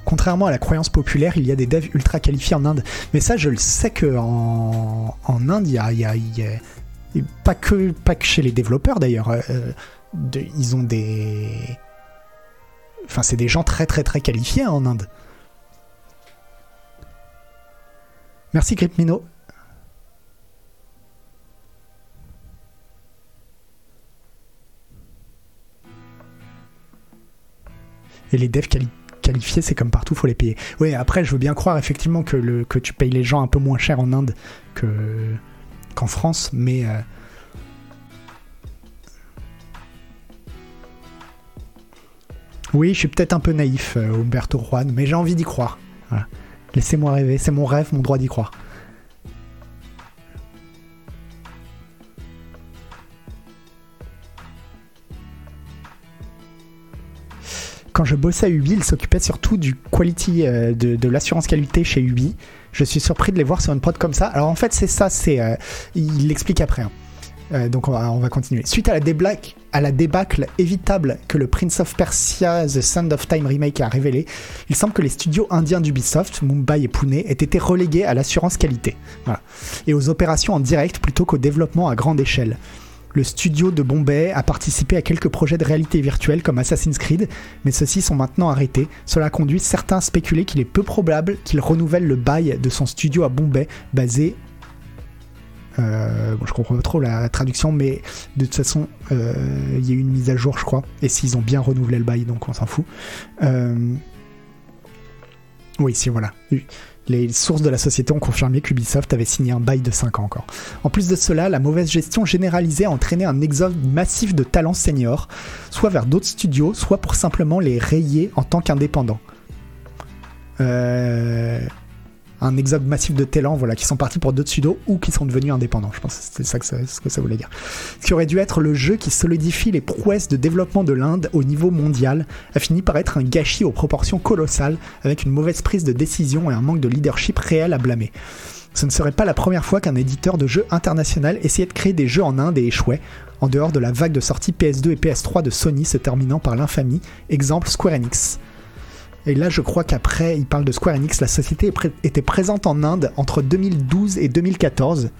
Contrairement à la croyance populaire, il y a des devs ultra qualifiés en Inde. Mais ça, je le sais que en, en Inde, il y a, y a- y a- pas que pas que chez les développeurs d'ailleurs. euh, ils ont des, enfin, c'est des gens très très très qualifiés hein, en Inde. Merci Gripmino. Et les devs quali- qualifiés, c'est comme partout, faut les payer. Oui, après, je veux bien croire effectivement que, le, que tu payes les gens un peu moins cher en Inde que, qu'en France, mais. euh, Oui, je suis peut-être un peu naïf, euh, Umberto Juan, mais j'ai envie d'y croire. Laissez-moi rêver, c'est mon rêve, mon droit d'y croire. Quand je bossais à Ubi, ils s'occupaient surtout du quality, euh, de, de l'assurance qualité chez Ubi. Je suis surpris de les voir sur une prod comme ça. Alors en fait, c'est ça, c'est, euh, il l'explique après. hein. Euh, donc on va, on va continuer. Suite à la, débâcle évitable que le Prince of Persia The Sand of Time remake a révélé, il semble que les studios indiens d'Ubisoft, Mumbai et Pune, aient été relégués à l'assurance qualité Voilà. et aux opérations en direct plutôt qu'au développement à grande échelle. Le studio de Bombay a participé à quelques projets de réalité virtuelle comme Assassin's Creed, mais ceux-ci sont maintenant arrêtés. Cela conduit certains à spéculer qu'il est peu probable qu'il renouvelle le bail de son studio à Bombay, basé euh, bon, je comprends pas trop la traduction, mais de toute façon, euh, il y a eu une mise à jour, je crois. Et s'ils ont bien renouvelé le bail, donc on s'en fout. Euh, Oui, si, voilà. Les sources de la société ont confirmé qu'Ubisoft avait signé un bail de 5 ans encore. En plus de cela, la mauvaise gestion généralisée a entraîné un exode massif de talents seniors, soit vers d'autres studios, soit pour simplement les rayer en tant qu'indépendants. Euh, un exode massif de talents voilà, qui sont partis pour d'autres studios ou qui sont devenus indépendants. Je pense que c'est ça que ça, ce que ça voulait dire. Ce qui aurait dû être le jeu qui solidifie les prouesses de développement de l'Inde au niveau mondial a fini par être un gâchis aux proportions colossales avec une mauvaise prise de décision et un manque de leadership réel à blâmer. Ce ne serait pas la première fois qu'un éditeur de jeux international essayait de créer des jeux en Inde et échouait, en dehors de la vague de sorties PS2 et PS3 de Sony se terminant par l'infamie, exemple Square Enix. Et là, je crois qu'après, il parle de Square Enix. La société était présente en Inde entre 2012 et 2014.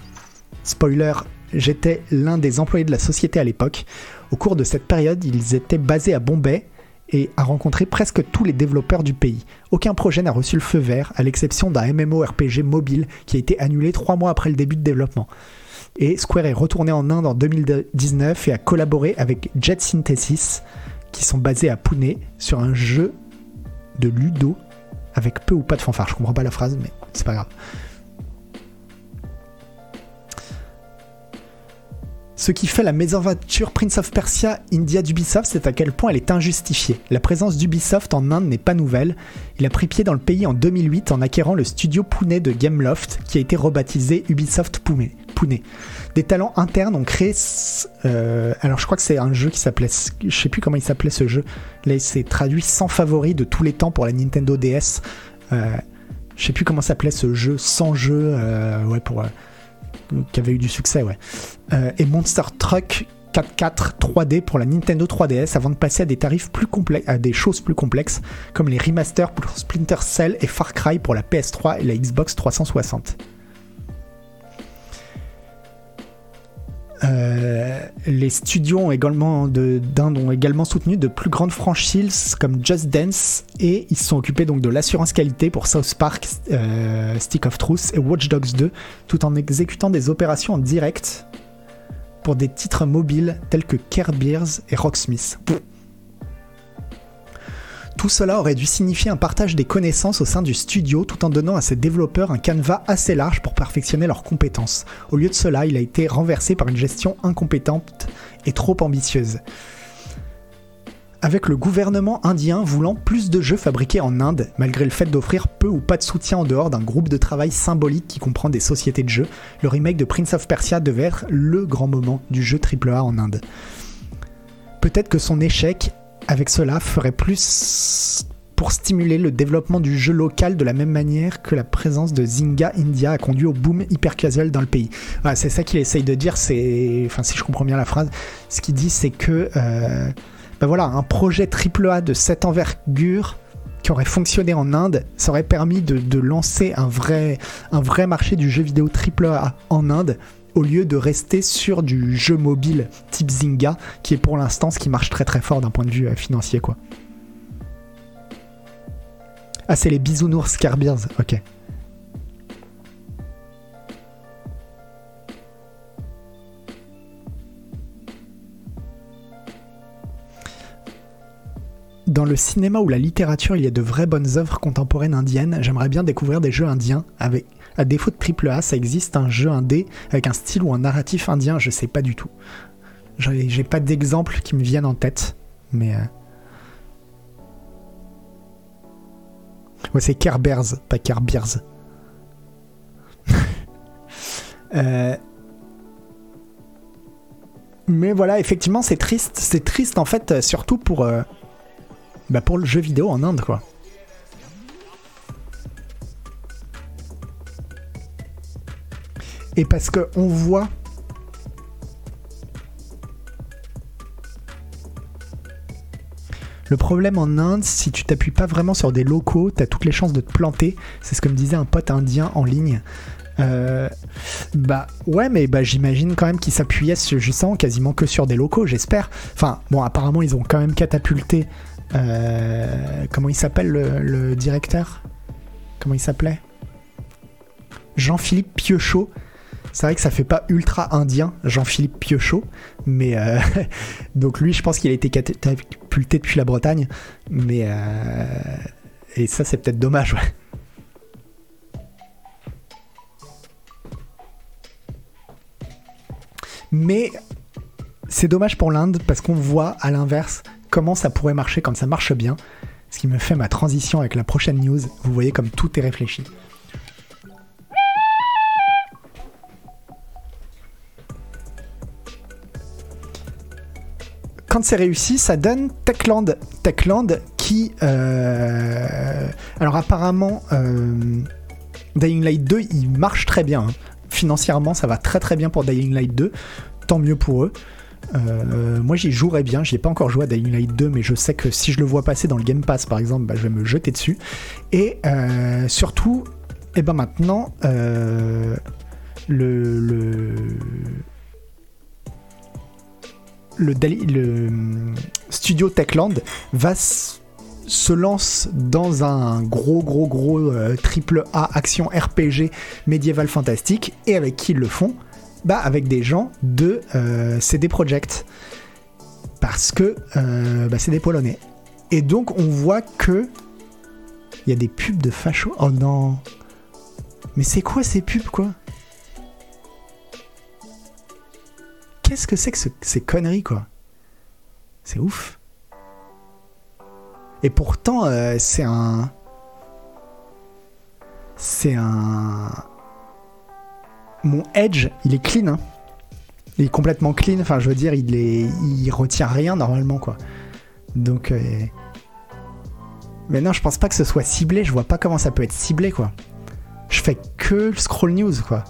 Spoiler, j'étais l'un des employés de la société à l'époque. Au cours de cette période, ils étaient basés à Bombay et a rencontré presque tous les développeurs du pays. Aucun projet n'a reçu le feu vert, à l'exception d'un MMORPG mobile qui a été annulé trois mois après le début de développement. Et Square est retourné en Inde en 2019 et a collaboré avec Jet Synthesis, qui sont basés à Pune, sur un jeu de Ludo avec peu ou pas de fanfare. Je comprends pas la phrase, mais c'est pas grave. Ce qui fait la mésaventure Prince of Persia India d'Ubisoft, c'est à quel point elle est injustifiée. La présence d'Ubisoft en Inde n'est pas nouvelle. Il a pris pied dans le pays en 2008 en acquérant le studio Pune de Gameloft, qui a été rebaptisé Ubisoft Pune. Des talents internes ont créé. euh, alors je crois que c'est un jeu qui s'appelait. Je sais plus comment il s'appelait ce jeu. Là, c'est traduit sans favori de tous les temps pour la Nintendo DS. Euh, je sais plus comment s'appelait ce jeu sans jeu. euh, ouais, pour. euh, qui avait eu du succès, ouais. Et Monster Truck 4.4 3D pour la Nintendo 3DS avant de passer à des tarifs plus complexes, à des choses plus complexes comme les remasters pour Splinter Cell et Far Cry pour la PS3 et la Xbox 360. Euh, les studios ont d'Inde ont également soutenu de plus grandes franchises comme Just Dance et ils se sont occupés donc de l'assurance qualité pour South Park, euh, Stick of Truth et Watch Dogs 2 tout en exécutant des opérations en direct pour des titres mobiles tels que Care Bears et Rocksmith. Tout cela aurait dû signifier un partage des connaissances au sein du studio tout en donnant à ses développeurs un canevas assez large pour perfectionner leurs compétences. Au lieu de cela, il a été renversé par une gestion incompétente et trop ambitieuse. Avec le gouvernement indien voulant plus de jeux fabriqués en Inde, malgré le fait d'offrir peu ou pas de soutien en dehors d'un groupe de travail symbolique qui comprend des sociétés de jeux, le remake de Prince of Persia devait être le grand moment du jeu AAA en Inde. Peut-être que son échec avec cela ferait plus pour stimuler le développement du jeu local de la même manière que la présence de Zynga India a conduit au boom hyper casual dans le pays. Voilà, c'est ça qu'il essaye de dire, c'est, enfin si je comprends bien la phrase, ce qu'il dit c'est que, euh, ben voilà, un projet AAA de cette envergure qui aurait fonctionné en Inde, ça aurait permis de, de lancer un vrai, un vrai marché du jeu vidéo AAA en Inde au lieu de rester sur du jeu mobile type Zynga, qui est pour l'instant ce qui marche très très fort d'un point de vue euh, financier quoi. Ah, c'est les bisounours Scarbears, ok. Dans le cinéma ou la littérature, il y a de vraies bonnes œuvres contemporaines indiennes. J'aimerais bien découvrir des jeux indiens. Avec, à défaut de triple A, ça existe un jeu indé avec un style ou un narratif indien. Je sais pas du tout. J'ai pas d'exemples qui me viennent en tête, mais. euh, c'est Kerbears, pas Kerbears. Euh, Mais voilà, effectivement, c'est triste. C'est triste en fait, surtout pour, euh, bah, pour le jeu vidéo en Inde, quoi. Et parce que on voit. Le problème en Inde, si tu t'appuies pas vraiment sur des locaux, t'as toutes les chances de te planter. C'est ce que me disait un pote indien en ligne. Euh, bah ouais, mais bah, j'imagine quand même qu'ils s'appuyaient sur- justement quasiment que sur des locaux, j'espère. Enfin, bon, apparemment ils ont quand même catapulté. euh, comment il s'appelle le, le directeur? Comment il s'appelait? Jean-Philippe Piochot. C'est vrai que ça fait pas ultra indien, Jean-Philippe Piochot, mais euh, donc lui, je pense qu'il a été catapulté depuis la Bretagne, mais euh, et ça c'est peut-être dommage. Ouais. Mais c'est dommage pour l'Inde parce qu'on voit à l'inverse comment ça pourrait marcher quand ça marche bien. Ce qui me fait ma transition avec la prochaine news. Vous voyez comme tout est réfléchi. Quand c'est réussi, ça donne Techland. Techland qui... euh, Alors apparemment, euh, Light 2, il marche très bien. hein. Financièrement, ça va très très bien pour Dying Light 2. Tant mieux pour eux. Euh, moi j'y jouerais bien, j'y ai pas encore joué à Dying Light 2, mais je sais que si je le vois passer dans le Game Pass par exemple, bah, je vais me jeter dessus. Et euh, surtout, et ben maintenant, le, le, le, studio Techland va se lance dans un gros gros gros euh, triple A action RPG médiéval fantastique et avec qui ils le font? Bah, avec des gens de euh, CD Projekt. Parce que euh, bah, c'est des Polonais. Et donc on voit que il y a des pubs de facho. Oh non. Mais c'est quoi ces pubs quoi? Qu'est-ce que c'est que ce- ces conneries quoi? C'est ouf. Et pourtant euh, c'est un c'est un mon Edge, il est clean. hein. Il est complètement clean. Enfin, je veux dire, il retient rien normalement, quoi. Donc, euh, mais non, je pense pas que ce soit ciblé. Je vois pas comment ça peut être ciblé, quoi. Je fais que le scroll news, quoi.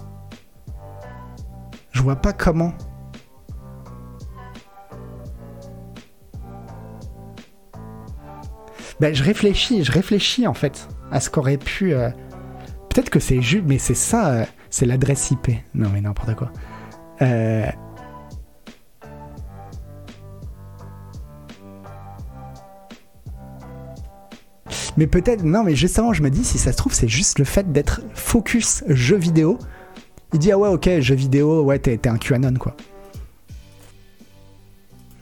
Je vois pas comment. Ben, je réfléchis, je réfléchis en fait à ce qu'aurait pu. euh, Peut-être que c'est juste, mais c'est ça, euh, c'est l'adresse IP. Non, mais n'importe quoi. Euh, Mais peut-être, non, mais justement, je me dis, si ça se trouve, c'est juste le fait d'être focus jeu vidéo. Il dit, ah ouais, ok, jeu vidéo, ouais, t'es t'es un QAnon, quoi.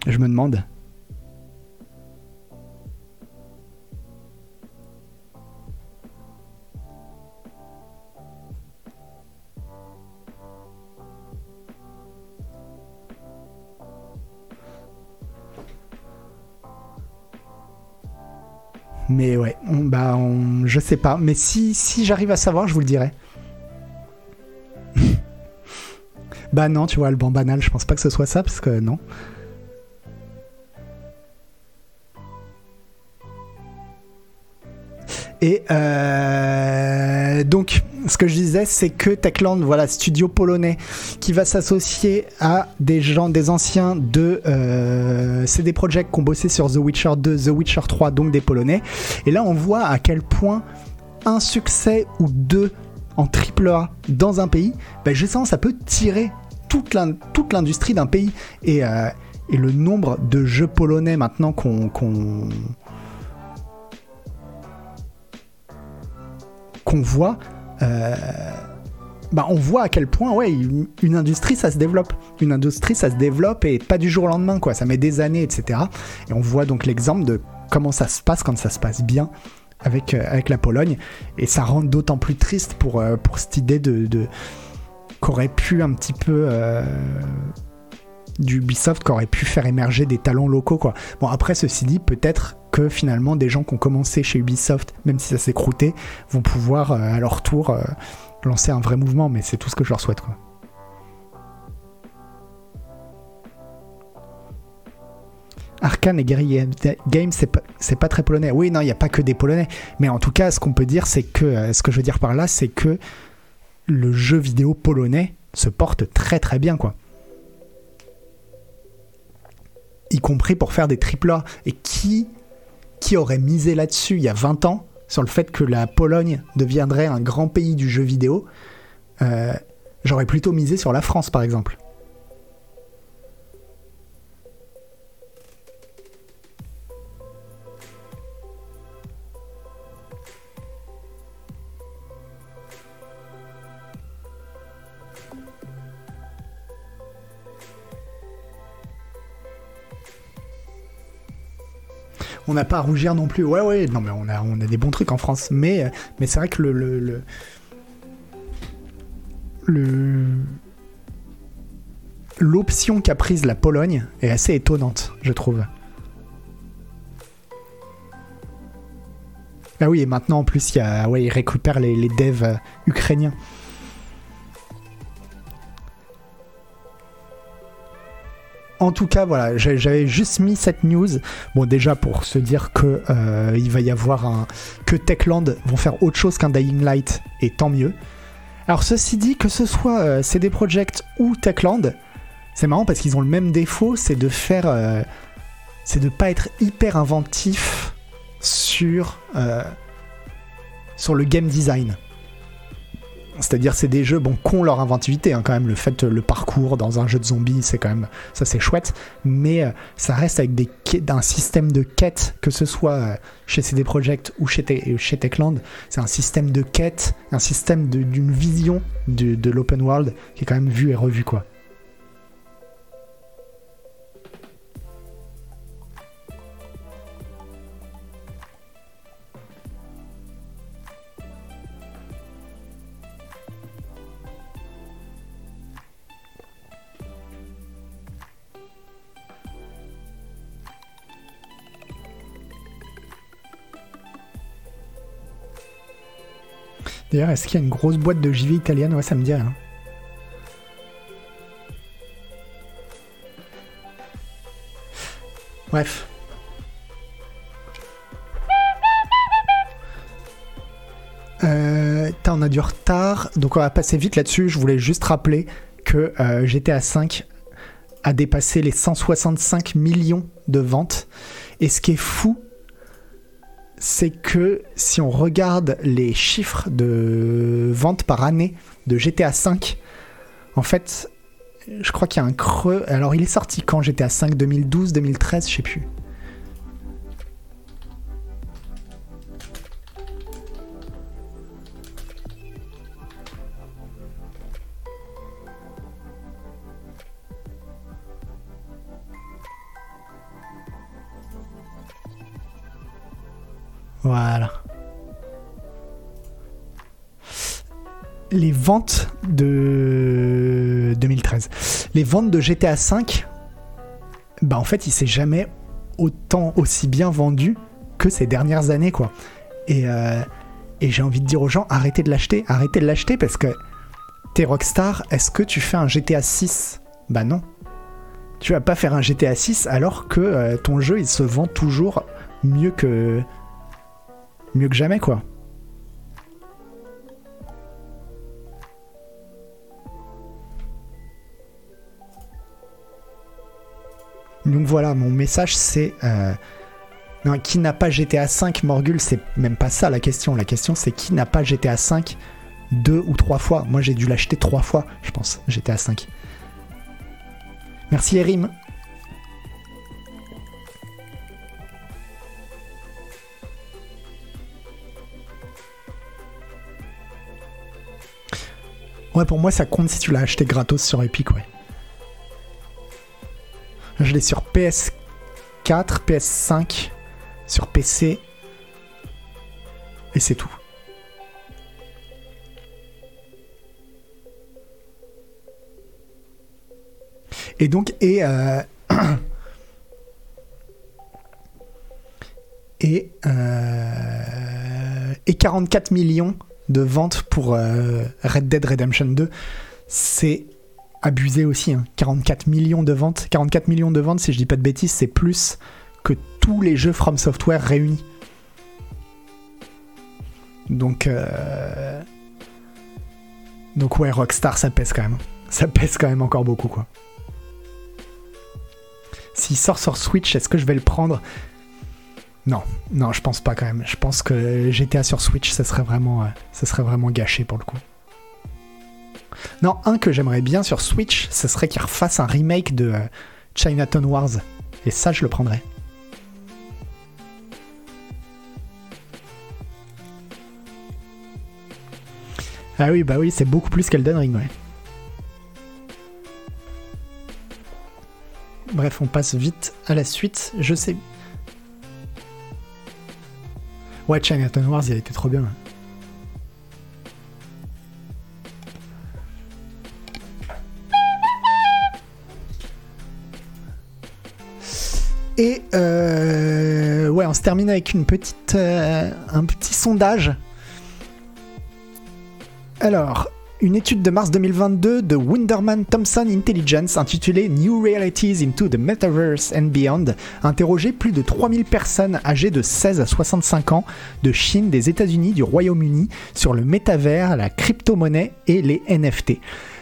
Je me demande. Mais ouais, bah, on- je sais pas. Mais si, si j'arrive à savoir, je vous le dirai. bah non, tu vois, le banc banal, je pense pas que ce soit ça, parce que non. Et euh, donc, ce que je disais, c'est que Techland, voilà, studio polonais, qui va s'associer à des gens, des anciens de euh, CD Projekt qui ont bossé sur The Witcher 2, The Witcher 3, donc des Polonais. Et là, on voit à quel point un succès ou deux en triple A dans un pays, ben justement, ça peut tirer toute l'industrie d'un pays. Et, euh, et, le nombre de jeux polonais maintenant qu'on qu'on voit, euh, bah on voit à quel point ouais, une, industrie ça se développe. Une industrie ça se développe et pas du jour au lendemain, quoi. Ça met des années, etc. Et on voit donc l'exemple de comment ça se passe quand ça se passe bien avec, euh, avec la Pologne. Et ça rend d'autant plus triste pour, euh, pour cette idée de, qu'aurait pu un petit peu. Du Ubisoft qui aurait pu faire émerger des talents locaux quoi. Bon après ceci dit peut-être que finalement des gens qui ont commencé chez Ubisoft même si ça s'est croûté vont pouvoir à leur tour lancer un vrai mouvement mais c'est tout ce que je leur souhaite quoi. Arkane et Guerrilla Games, c'est pas, pas, très polonais. Oui, non, il n'y a pas que des polonais. Mais en tout cas, ce qu'on peut dire, c'est que, euh, ce que je veux dire par là, c'est que le jeu vidéo polonais se porte très très bien, quoi. Y compris pour faire des triple A. Et qui, qui aurait misé là-dessus il y a 20 ans, sur le fait que la Pologne deviendrait un grand pays du jeu vidéo? Euh, J'aurais plutôt misé sur la France, par exemple. On n'a pas à rougir non plus. Ouais, ouais, non, mais on a, des bons trucs en France. Mais, mais c'est vrai que le, le, l'option qu'a prise la Pologne est assez étonnante, je trouve. Ah oui, et maintenant en plus, il y a, ouais, les devs euh, ukrainiens. En tout cas, voilà, j'avais juste mis cette news. Bon, déjà pour se dire que euh, va y avoir un que Techland vont faire autre chose qu'un Dying Light, et tant mieux. Alors ceci dit, que ce soit euh, CD Projekt ou Techland, c'est marrant parce qu'ils ont le même défaut, c'est de faire, euh, c'est de pas être hyper inventif sur sur le game design. C'est-à-dire, c'est des jeux, bon, qu'ont leur inventivité, hein, quand même. Le fait, le parcours dans un jeu de zombies, c'est quand même, ça c'est chouette. Mais euh, ça reste avec des, d'un système de quête, que ce soit euh, chez CD Projekt ou chez, chez Techland. C'est un système de quête, un système d'une vision de, de l'open world qui est quand même vu et revu, quoi. Est-ce qu'il y a une grosse boîte de JV italienne? Ouais, ça me dit rien. Bref. Euh, on a du retard, donc on va passer vite là-dessus. Je voulais juste rappeler que euh, GTA V a dépassé les 165 millions de ventes. Et ce qui est fou, c'est que si on regarde les chiffres de vente par année de GTA V, en fait, je crois qu'il y a un creux. Alors, il est sorti quand GTA V? 2012, 2013, je sais plus. Voilà. Les ventes de 2013. Les ventes de GTA V, bah en fait, il s'est jamais autant aussi bien vendu que ces dernières années, quoi. Et, euh, et j'ai envie de dire aux gens, arrêtez de l'acheter, arrêtez de l'acheter parce que t'es Rockstar, est-ce que tu fais un GTA 6 Bah non. Tu vas pas faire un GTA 6 alors que euh, ton jeu il se vend toujours mieux que mieux que jamais, quoi. Donc voilà, mon message c'est... Euh, qui n'a pas GTA 5 Morgul, c'est même pas ça la question. La question c'est qui n'a pas GTA 5 deux ou trois fois? Moi j'ai dû l'acheter trois fois, je pense, GTA 5. Merci Erim. Ouais, pour moi, ça compte si tu l'as acheté gratos sur Epic, ouais. Je l'ai sur PS4, PS5, sur PC. Et c'est tout. Et donc, et. Euh, et. Euh, et 44 millions de ventes pour euh, Red Dead Redemption 2. C'est abusé aussi. 44 hein. millions de ventes. 44 millions de ventes, si je dis pas de bêtises, c'est plus que tous les jeux From Software réunis. Donc, euh... donc ouais, Rockstar, ça pèse quand même. Ça pèse quand même encore beaucoup, quoi. S'il sort sur Switch, est-ce que je vais le prendre? Non, non, je pense pas quand même. Je pense que GTA sur Switch, ça serait vraiment, euh, ça serait vraiment gâché pour le coup. Non, un que j'aimerais bien sur Switch, ce serait qu'il refasse un remake de euh, Chinatown Wars. Et ça, je le prendrais. Ah oui, bah oui, c'est beaucoup plus qu'Elden Ring, ouais. Bref, on passe vite à la suite. Je sais. Ouais, Chinatown Wars, il a été trop bien. Et euh, ouais, on se termine avec une petite, euh, un petit sondage. Alors, une étude de mars 2022 de Winderman Thompson Intelligence intitulée New Realities into the Metaverse and Beyond a interrogé plus de 3000 personnes âgées de 16 à 65 ans de Chine, des États-Unis, du Royaume-Uni sur le métavers, la crypto-monnaie et les NFT.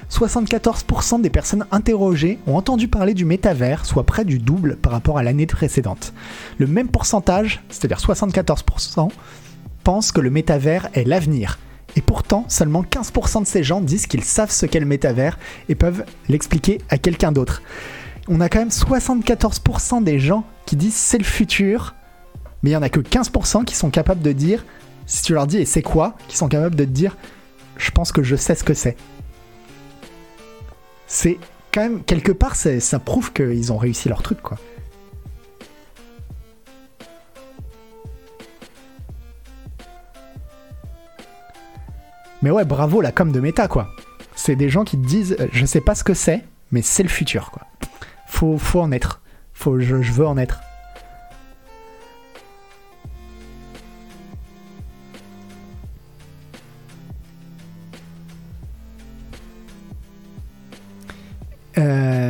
74% des personnes interrogées ont entendu parler du métavers, soit près du double par rapport à l'année précédente. Le même pourcentage, c'est-à-dire 74%, pensent que le métavers est l'avenir. Et pourtant, seulement 15% de ces gens disent qu'ils savent ce qu'est le métavers et peuvent l'expliquer à quelqu'un d'autre. On a quand même 74% des gens qui disent c'est le futur, mais il n'y en a que 15% qui sont capables de dire, si tu leur dis et c'est quoi, qui sont capables de te dire je pense que je sais ce que c'est c'est quand même quelque part ça prouve qu'ils ont réussi leur truc quoi. Mais ouais, bravo la com de méta quoi. C'est des gens qui te disent euh, je sais pas ce que c'est, mais c'est le futur quoi. Faut, faut en être. Faut, je veux en être. Euh,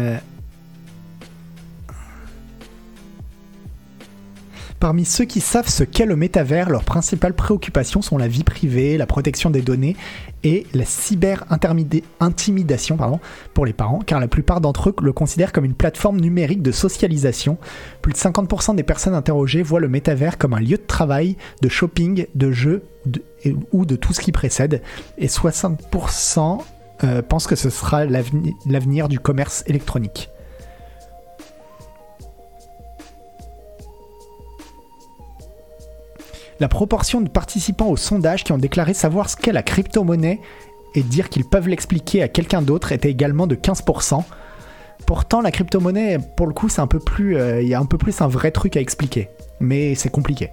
parmi ceux qui savent ce qu'est le métavers, leurs principales préoccupations sont la vie privée, la protection des données et la cyber-intimidation pour les parents, car la plupart d'entre eux le considèrent comme une plateforme numérique de socialisation. Plus de 50% des personnes interrogées voient le métavers comme un lieu de travail, de shopping, de jeux ou de tout ce qui précède, et 60% euh, pense que ce sera l'avenir du commerce électronique. La proportion de participants au sondage qui ont déclaré savoir ce qu'est la crypto-monnaie et dire qu'ils peuvent l'expliquer à quelqu'un d'autre était également de 15%. Pourtant, la crypto-monnaie, pour le coup, c'est un peu plus, euh, il y a un peu plus un vrai truc à expliquer. Mais c'est compliqué.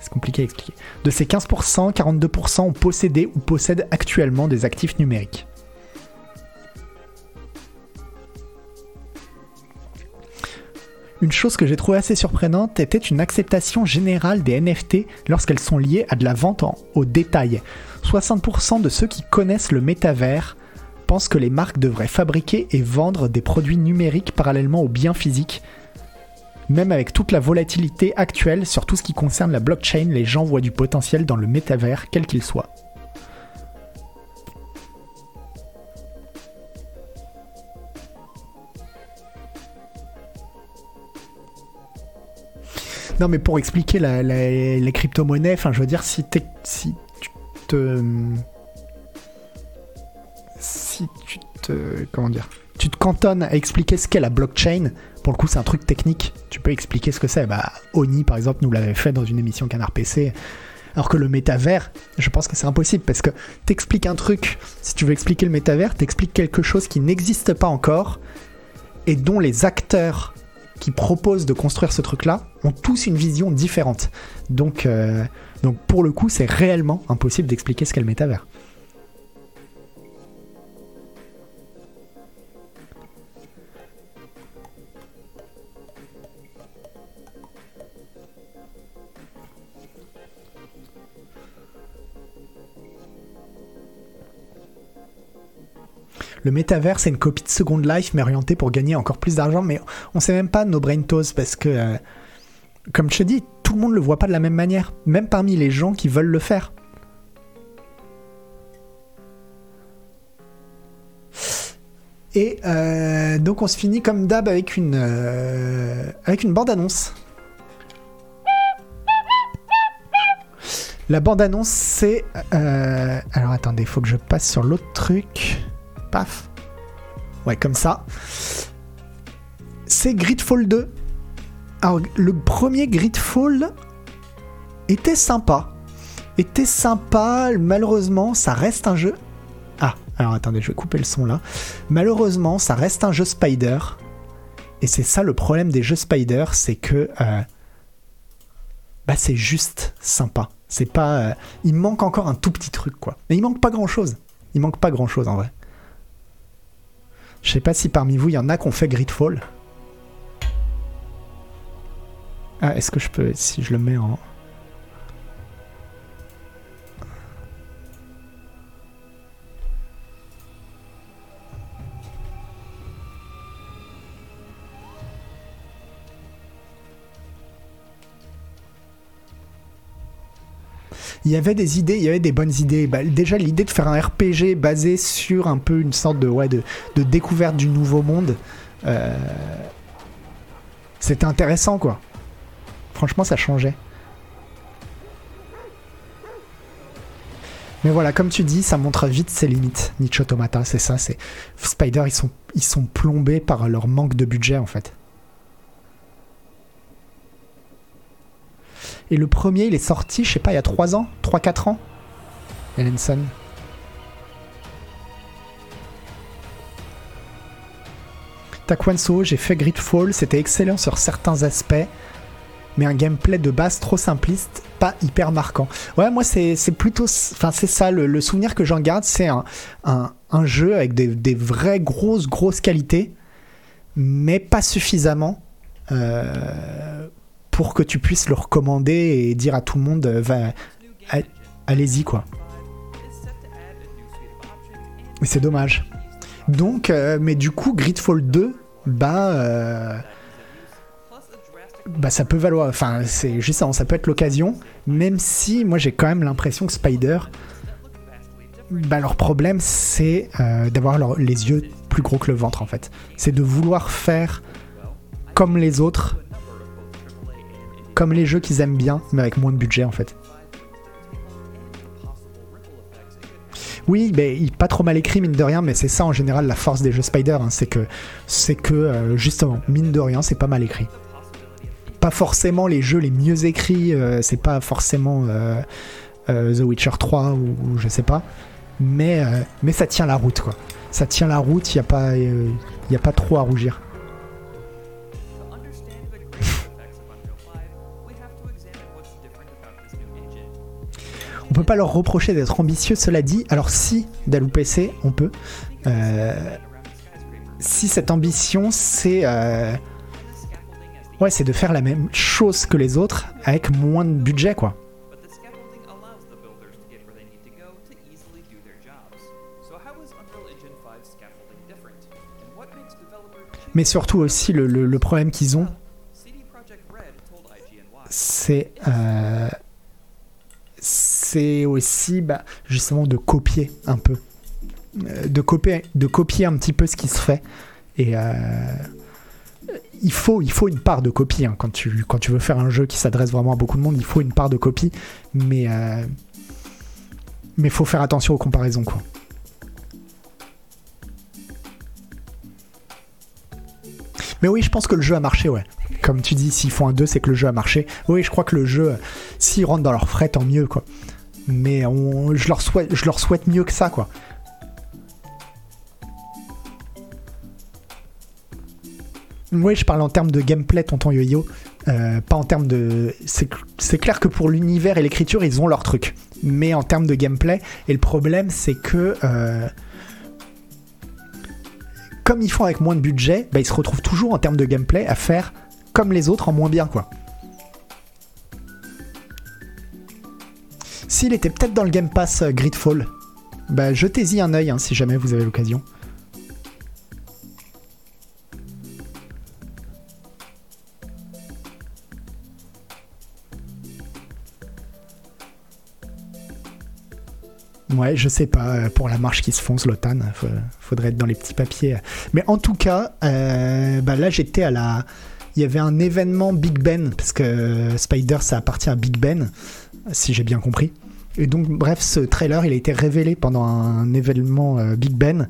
C'est compliqué à expliquer. De ces 15%, 42% ont possédé ou possèdent actuellement des actifs numériques. Une chose que j'ai trouvé assez surprenante était une acceptation générale des NFT lorsqu'elles sont liées à de la vente en, au détail. 60% de ceux qui connaissent le métavers pensent que les marques devraient fabriquer et vendre des produits numériques parallèlement aux biens physiques. Même avec toute la volatilité actuelle sur tout ce qui concerne la blockchain, les gens voient du potentiel dans le métavers, quel qu'il soit. Non, mais pour expliquer la- les crypto-monnaies, enfin, je veux dire, si tu te. Si tu te. Comment dire Tu te cantonnes à expliquer ce qu'est la blockchain, pour le coup, c'est un truc technique. Tu peux expliquer ce que c'est. Bah, Oni, par exemple, nous l'avait fait dans une émission Canard PC. Alors que le métavers, je pense que c'est impossible parce que t'expliques un truc. Si tu veux expliquer le métavers, t'expliques quelque chose qui n'existe pas encore et dont les acteurs qui proposent de construire ce truc-là ont tous une vision différente. Donc, euh, donc pour le coup, c'est réellement impossible d'expliquer ce qu'est le métavers. Le métavers, c'est une copie de Second Life, mais orientée pour gagner encore plus d'argent. Mais on sait même pas nos brain toast parce que, euh, comme je te dis, tout le monde le voit pas de la même manière, même parmi les gens qui veulent le faire. Et euh, donc on se finit comme d'hab avec une euh, une bande annonce. La bande annonce c'est alors attendez, faut que je passe sur l'autre truc. Paf. Ouais, comme ça. C'est Gridfall 2. Alors, le premier Gridfall était sympa. Était sympa. Malheureusement, ça reste un jeu. Ah, alors attendez, je vais couper le son là. Malheureusement, ça reste un jeu Spider. Et c'est ça le problème des jeux Spider, c'est que. euh, bah, c'est juste sympa. C'est pas. euh, il manque encore un tout petit truc, quoi. Mais il manque pas grand chose. Il manque pas grand chose en vrai. Je sais pas si parmi vous il y en a qui ont fait Gridfall. Ah, est-ce que je peux. Si je le mets en. Il y avait des idées, il y avait des bonnes idées. Bah, déjà, l'idée de faire un RPG basé sur un peu une sorte de, ouais, de, découverte du nouveau monde, euh, c'était intéressant, quoi. Franchement, ça changeait. Mais voilà, comme tu dis, ça montre vite ses limites. Niche Automata, c'est ça. C'est Spider, ils ils sont plombés par leur manque de budget, en fait. Et le premier, il est sorti, je sais pas, il y a 3 ans 3-4 ans Ellenson. Takwanso, j'ai fait Gridfall, c'était excellent sur certains aspects, mais un gameplay de base trop simpliste, pas hyper marquant. Ouais, moi c'est plutôt... Enfin c'est ça, le, souvenir que j'en garde, c'est un, jeu avec des, des vraies grosses, grosses qualités, mais pas suffisamment euh, pour que tu puisses le recommander et dire à tout le monde euh, va, allez-y quoi. C'est dommage. Donc, euh, mais du coup, Gridfall 2, bah, euh, bah ça peut valoir. Enfin, c'est juste ça, ça peut être l'occasion. Même si, moi, j'ai quand même l'impression que Spider, bah, leur problème, c'est euh, d'avoir les yeux plus gros que le ventre en fait. C'est de vouloir faire comme les autres, comme les jeux qu'ils aiment bien, mais avec moins de budget en fait. Oui, mais pas trop mal écrit mine de rien, mais c'est ça en général la force des jeux Spider, hein, c'est que c'est que euh, justement mine de rien c'est pas mal écrit. Pas forcément les jeux les mieux écrits, euh, c'est pas forcément euh, The Witcher 3 ou, je sais pas, mais mais ça tient la route quoi. Ça tient la route, il y a a pas trop à rougir. Peut pas leur reprocher d'être ambitieux, cela dit. Alors si, Dalou PC, on peut. Euh, si cette ambition, c'est... euh, Ouais, c'est de faire la même chose que les autres avec moins de budget, quoi. But the scaffolding allows the builders to get where they need to go to easily do their jobs. So how is Unreal Engine 5 scaffolding different? And what makes developers Mais surtout aussi, le, problème qu'ils ont, c'est euh, c'est aussi bah, justement de copier un peu, Euh, de copier, de copier un petit peu ce qui se fait. Et euh, il faut, il faut une part de copie hein. quand tu veux faire un jeu qui s'adresse vraiment à beaucoup de monde. Il faut une part de copie, mais euh, faut faire attention aux comparaisons quoi. Mais oui, je pense que le jeu a marché, ouais. Comme tu dis, s'ils font un 2, c'est que le jeu a marché. Oui, je crois que le jeu, s'ils rentrent dans leurs frais, tant mieux. Mais je, leur souhaite, leur mieux que ça, quoi. Oui, je parle en termes de gameplay, tonton yo-yo. Euh, pas en termes de. C'est c'est clair que pour l'univers et l'écriture, ils ont leur truc. Mais en termes de gameplay, et le problème, c'est que. euh, comme ils font avec moins de budget, bah, ils se retrouvent toujours en termes de gameplay à faire comme les autres en moins bien, quoi. S'il était peut-être dans le Game Pass euh, Gridfall, bah, jetez-y un œil hein, si jamais vous avez l'occasion. Ouais, je sais pas, euh, pour la marche qui se fonce, l'OTAN, fa- faudrait être dans les petits papiers. Mais en tout cas, euh, bah là j'étais à la. Il y avait un événement Big Ben, parce que Spider ça appartient à Big Ben, si j'ai bien compris. Et donc, bref, ce trailer il a été révélé pendant un événement euh, Big Ben.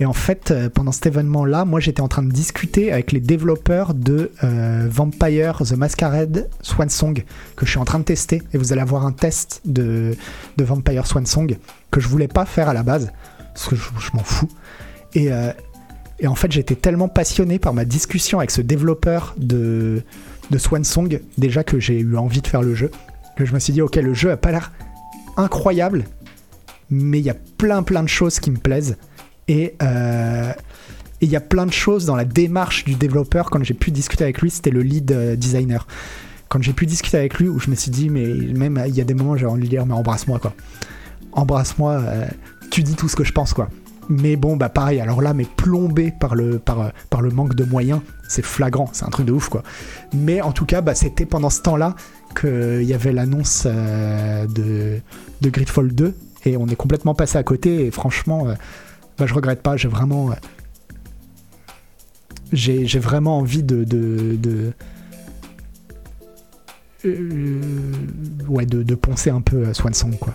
Et en fait, euh, pendant cet événement-là, moi j'étais en train de discuter avec les développeurs de euh, Vampire The Masquerade Swan Song, que je suis en train de tester. Et vous allez avoir un test de, de Vampire Swan Song que je voulais pas faire à la base, parce que je, je m'en fous. Et, euh, et en fait, j'étais tellement passionné par ma discussion avec ce développeur de, de Swan Song, déjà que j'ai eu envie de faire le jeu, que je me suis dit, ok, le jeu a pas l'air incroyable, mais il y a plein plein de choses qui me plaisent. Et euh, il y a plein de choses dans la démarche du développeur. Quand j'ai pu discuter avec lui, c'était le lead euh, designer. Quand j'ai pu discuter avec lui, où je me suis dit, mais même il y a des moments, j'ai envie de lui dire, mais embrasse-moi quoi. Embrasse-moi, euh, tu dis tout ce que je pense quoi. Mais bon, bah pareil, alors là, mais plombé par le, par, par le manque de moyens, c'est flagrant, c'est un truc de ouf quoi. Mais en tout cas, bah, c'était pendant ce temps-là qu'il y avait l'annonce euh, de, de Gridfall 2, et on est complètement passé à côté, et franchement, euh, bah, je regrette pas, j'ai vraiment. euh, j'ai vraiment envie de. de, de ouais, de, de poncer un peu euh, Swansong, quoi.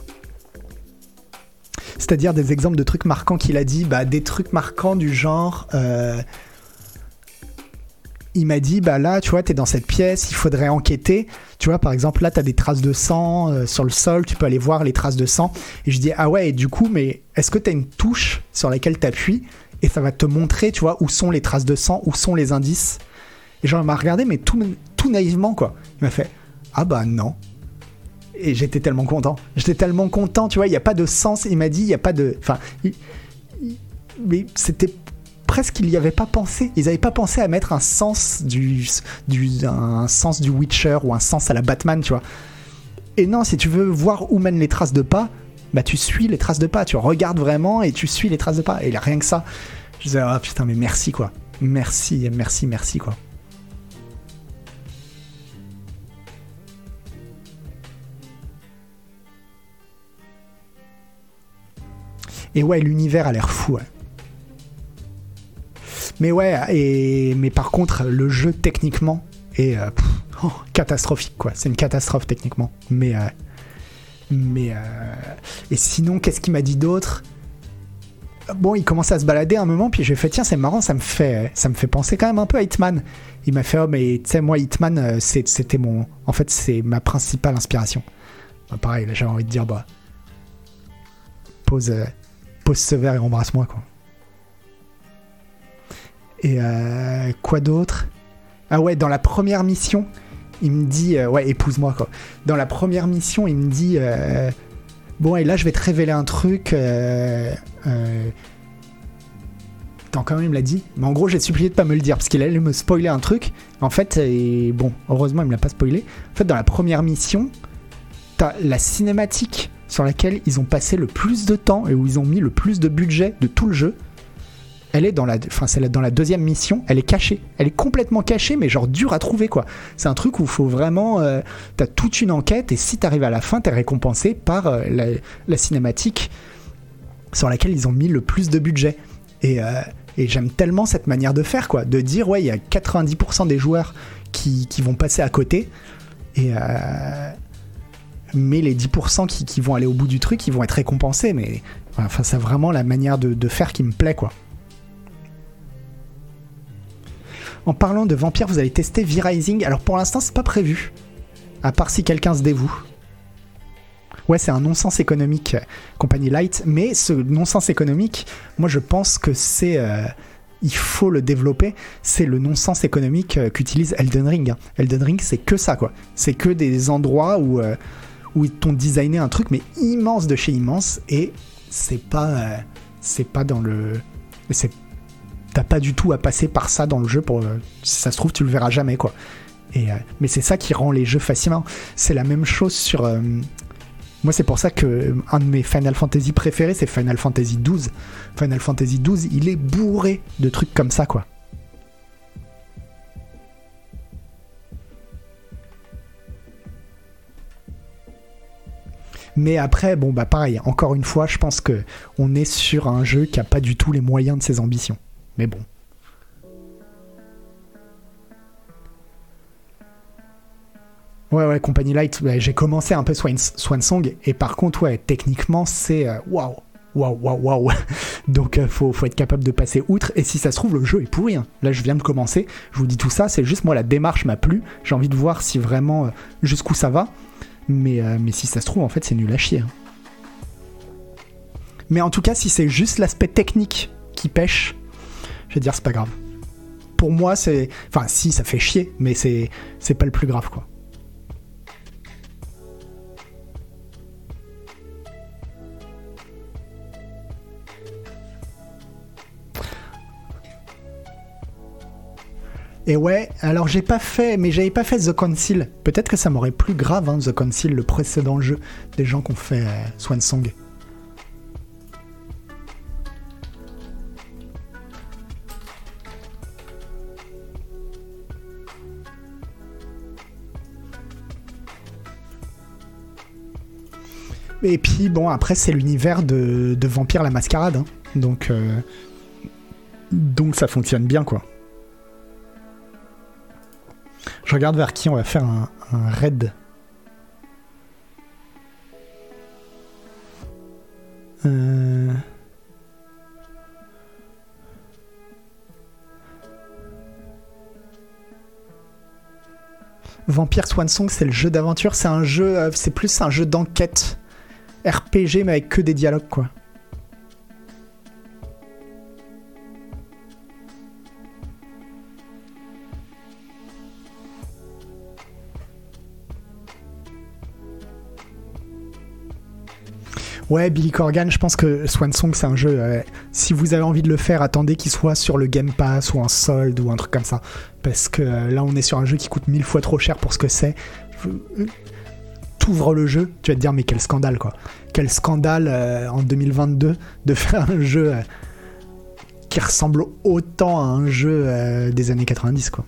C'est-à-dire des exemples de trucs marquants qu'il a dit, bah, des trucs marquants du genre. euh, il m'a dit, bah là, tu vois, t'es dans cette pièce, il faudrait enquêter. Tu vois, par exemple, là, t'as des traces de sang euh, sur le sol, tu peux aller voir les traces de sang. Et je dis, ah ouais, et du coup, mais est-ce que t'as une touche sur laquelle t'appuies et ça va te montrer, tu vois, où sont les traces de sang, où sont les indices? Et genre, il m'a regardé, mais tout, tout naïvement, quoi. Il m'a fait, ah bah non. Et j'étais tellement content. J'étais tellement content, tu vois, il n'y a pas de sens. Il m'a dit, il n'y a pas de. Enfin, mais c'était presque qu'ils n'y avaient pas pensé. Ils n'avaient pas pensé à mettre un sens du, du un sens du Witcher ou un sens à la Batman, tu vois. Et non, si tu veux voir où mènent les traces de pas, bah tu suis les traces de pas, tu regardes vraiment et tu suis les traces de pas. Et il a rien que ça. Je disais, ah putain, mais merci quoi. Merci, merci, merci quoi. Et ouais, l'univers a l'air fou. ouais. Mais ouais, et mais par contre, le jeu techniquement est euh, oh, catastrophique quoi. C'est une catastrophe techniquement. Mais euh, mais euh, et sinon, qu'est-ce qu'il m'a dit d'autre? Bon, il commençait à se balader un moment, puis j'ai fait tiens, c'est marrant, ça me fait ça me fait penser quand même un peu à Hitman. Il m'a fait oh mais tu sais moi Hitman, c'était mon en fait c'est ma principale inspiration. Bah, pareil, là j'avais envie de dire bah pose pose verre et embrasse-moi quoi. Et euh, quoi d'autre? Ah ouais, dans la première mission, il me dit euh, ouais, épouse-moi quoi. Dans la première mission, il me dit euh, bon et là je vais te révéler un truc. Euh, Attends, quand même, il me l'a dit? Mais en gros, j'ai supplié de pas me le dire parce qu'il allait me spoiler un truc. En fait, et bon, heureusement, il me l'a pas spoilé. En fait, dans la première mission, t'as la cinématique sur laquelle ils ont passé le plus de temps et où ils ont mis le plus de budget de tout le jeu. elle est dans la, enfin, c'est dans la deuxième mission, elle est cachée. Elle est complètement cachée, mais genre dure à trouver, quoi. C'est un truc où il faut vraiment. euh, t'as toute une enquête, et si t'arrives à la fin, t'es récompensé par euh, la, cinématique sur laquelle ils ont mis le plus de budget. Et, euh, et j'aime tellement cette manière de faire, quoi. De dire, ouais, il y a 90% des joueurs qui, qui vont passer à côté, et. Mais les 10% qui, qui vont aller au bout du truc, ils vont être récompensés. Mais enfin, c'est vraiment la manière de, de faire qui me plaît, quoi. En parlant de vampires, vous allez tester V-Rising. Alors pour l'instant, c'est pas prévu. À part si quelqu'un se dévoue. Ouais, c'est un non-sens économique, euh, compagnie Light. Mais ce non-sens économique, moi je pense que c'est. euh, il faut le développer. C'est le non-sens économique euh, qu'utilise Elden Ring. hein. Elden Ring, c'est que ça, quoi. C'est que des endroits où, où ils t'ont designé un truc, mais immense de chez immense. Et c'est pas. euh, c'est pas dans le. C'est t'as pas du tout à passer par ça dans le jeu pour euh, si ça se trouve tu le verras jamais quoi et euh, mais c'est ça qui rend les jeux fascinants c'est la même chose sur moi c'est pour ça que un de mes Final Fantasy préférés c'est Final Fantasy XII Final Fantasy XII il est bourré de trucs comme ça quoi Mais après, bon bah pareil, encore une fois, je pense que on est sur un jeu qui a pas du tout les moyens de ses ambitions. Mais bon. Ouais, ouais, Company Light, j'ai commencé un peu Swan, Swansong, et par contre, ouais, techniquement, c'est euh, waouh, waouh, waouh, waouh. Donc, euh, faut, faut être capable de passer outre, et si ça se trouve, le jeu est pourri. hein. Là, je viens de commencer, je vous dis tout ça, c'est juste moi, la démarche m'a plu, j'ai envie de voir si vraiment, euh, jusqu'où ça va, mais, euh, mais si ça se trouve, en fait, c'est nul à chier. hein. Mais en tout cas, si c'est juste l'aspect technique qui pêche, je vais dire, c'est pas grave. Pour moi, c'est. Enfin, si, ça fait chier, mais c'est pas le plus grave, quoi. Et ouais, alors j'ai pas fait, mais j'avais pas fait The Council. Peut-être que ça m'aurait plus grave, hein, The Council, le précédent jeu des gens qui ont fait euh, Swansong. Et puis bon, après c'est l'univers de, de Vampire la Mascarade, hein. donc euh, donc ça fonctionne bien quoi. Je regarde vers qui on va faire un, raid. Euh... Vampire Swansong, c'est le jeu d'aventure, c'est un jeu, euh, c'est plus un jeu d'enquête RPG mais avec que des dialogues quoi. Ouais, Billy Corgan, je pense que Swansong c'est un jeu. euh, si vous avez envie de le faire, attendez qu'il soit sur le Game Pass ou en solde ou un truc comme ça. Parce que euh, là, on est sur un jeu qui coûte mille fois trop cher pour ce que c'est. Euh, T'ouvres le jeu, tu vas te dire, mais quel scandale quoi. Quel scandale en 2022 de faire un jeu qui ressemble autant à un jeu des années 90 quoi.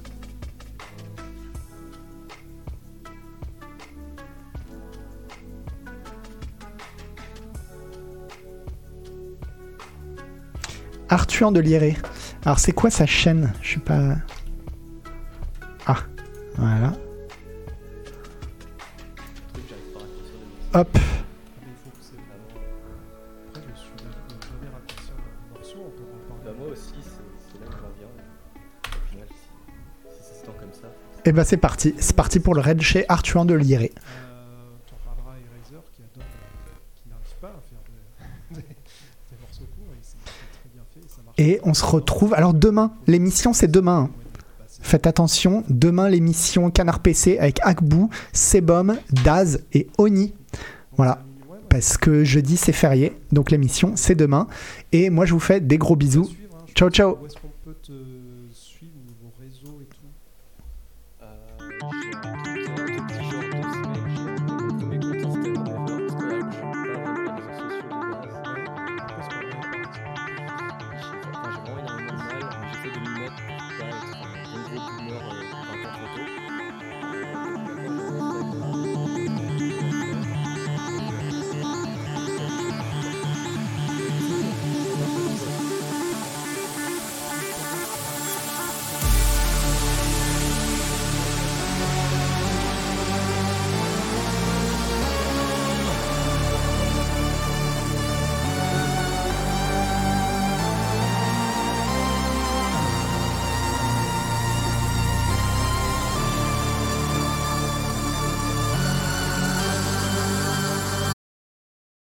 Arthur de Lieré. Alors c'est quoi sa chaîne? Je suis pas. Ah, voilà. Hop. Et ben c'est parti. C'est parti pour le raid chez Arthur de Lieré. Et on se retrouve. Alors demain, l'émission c'est demain. hein. Faites attention, demain l'émission Canard PC avec Akbou, Sebum, Daz et Oni. Voilà. Parce que jeudi c'est férié, donc l'émission c'est demain. Et moi je vous fais des gros bisous. Ciao, ciao.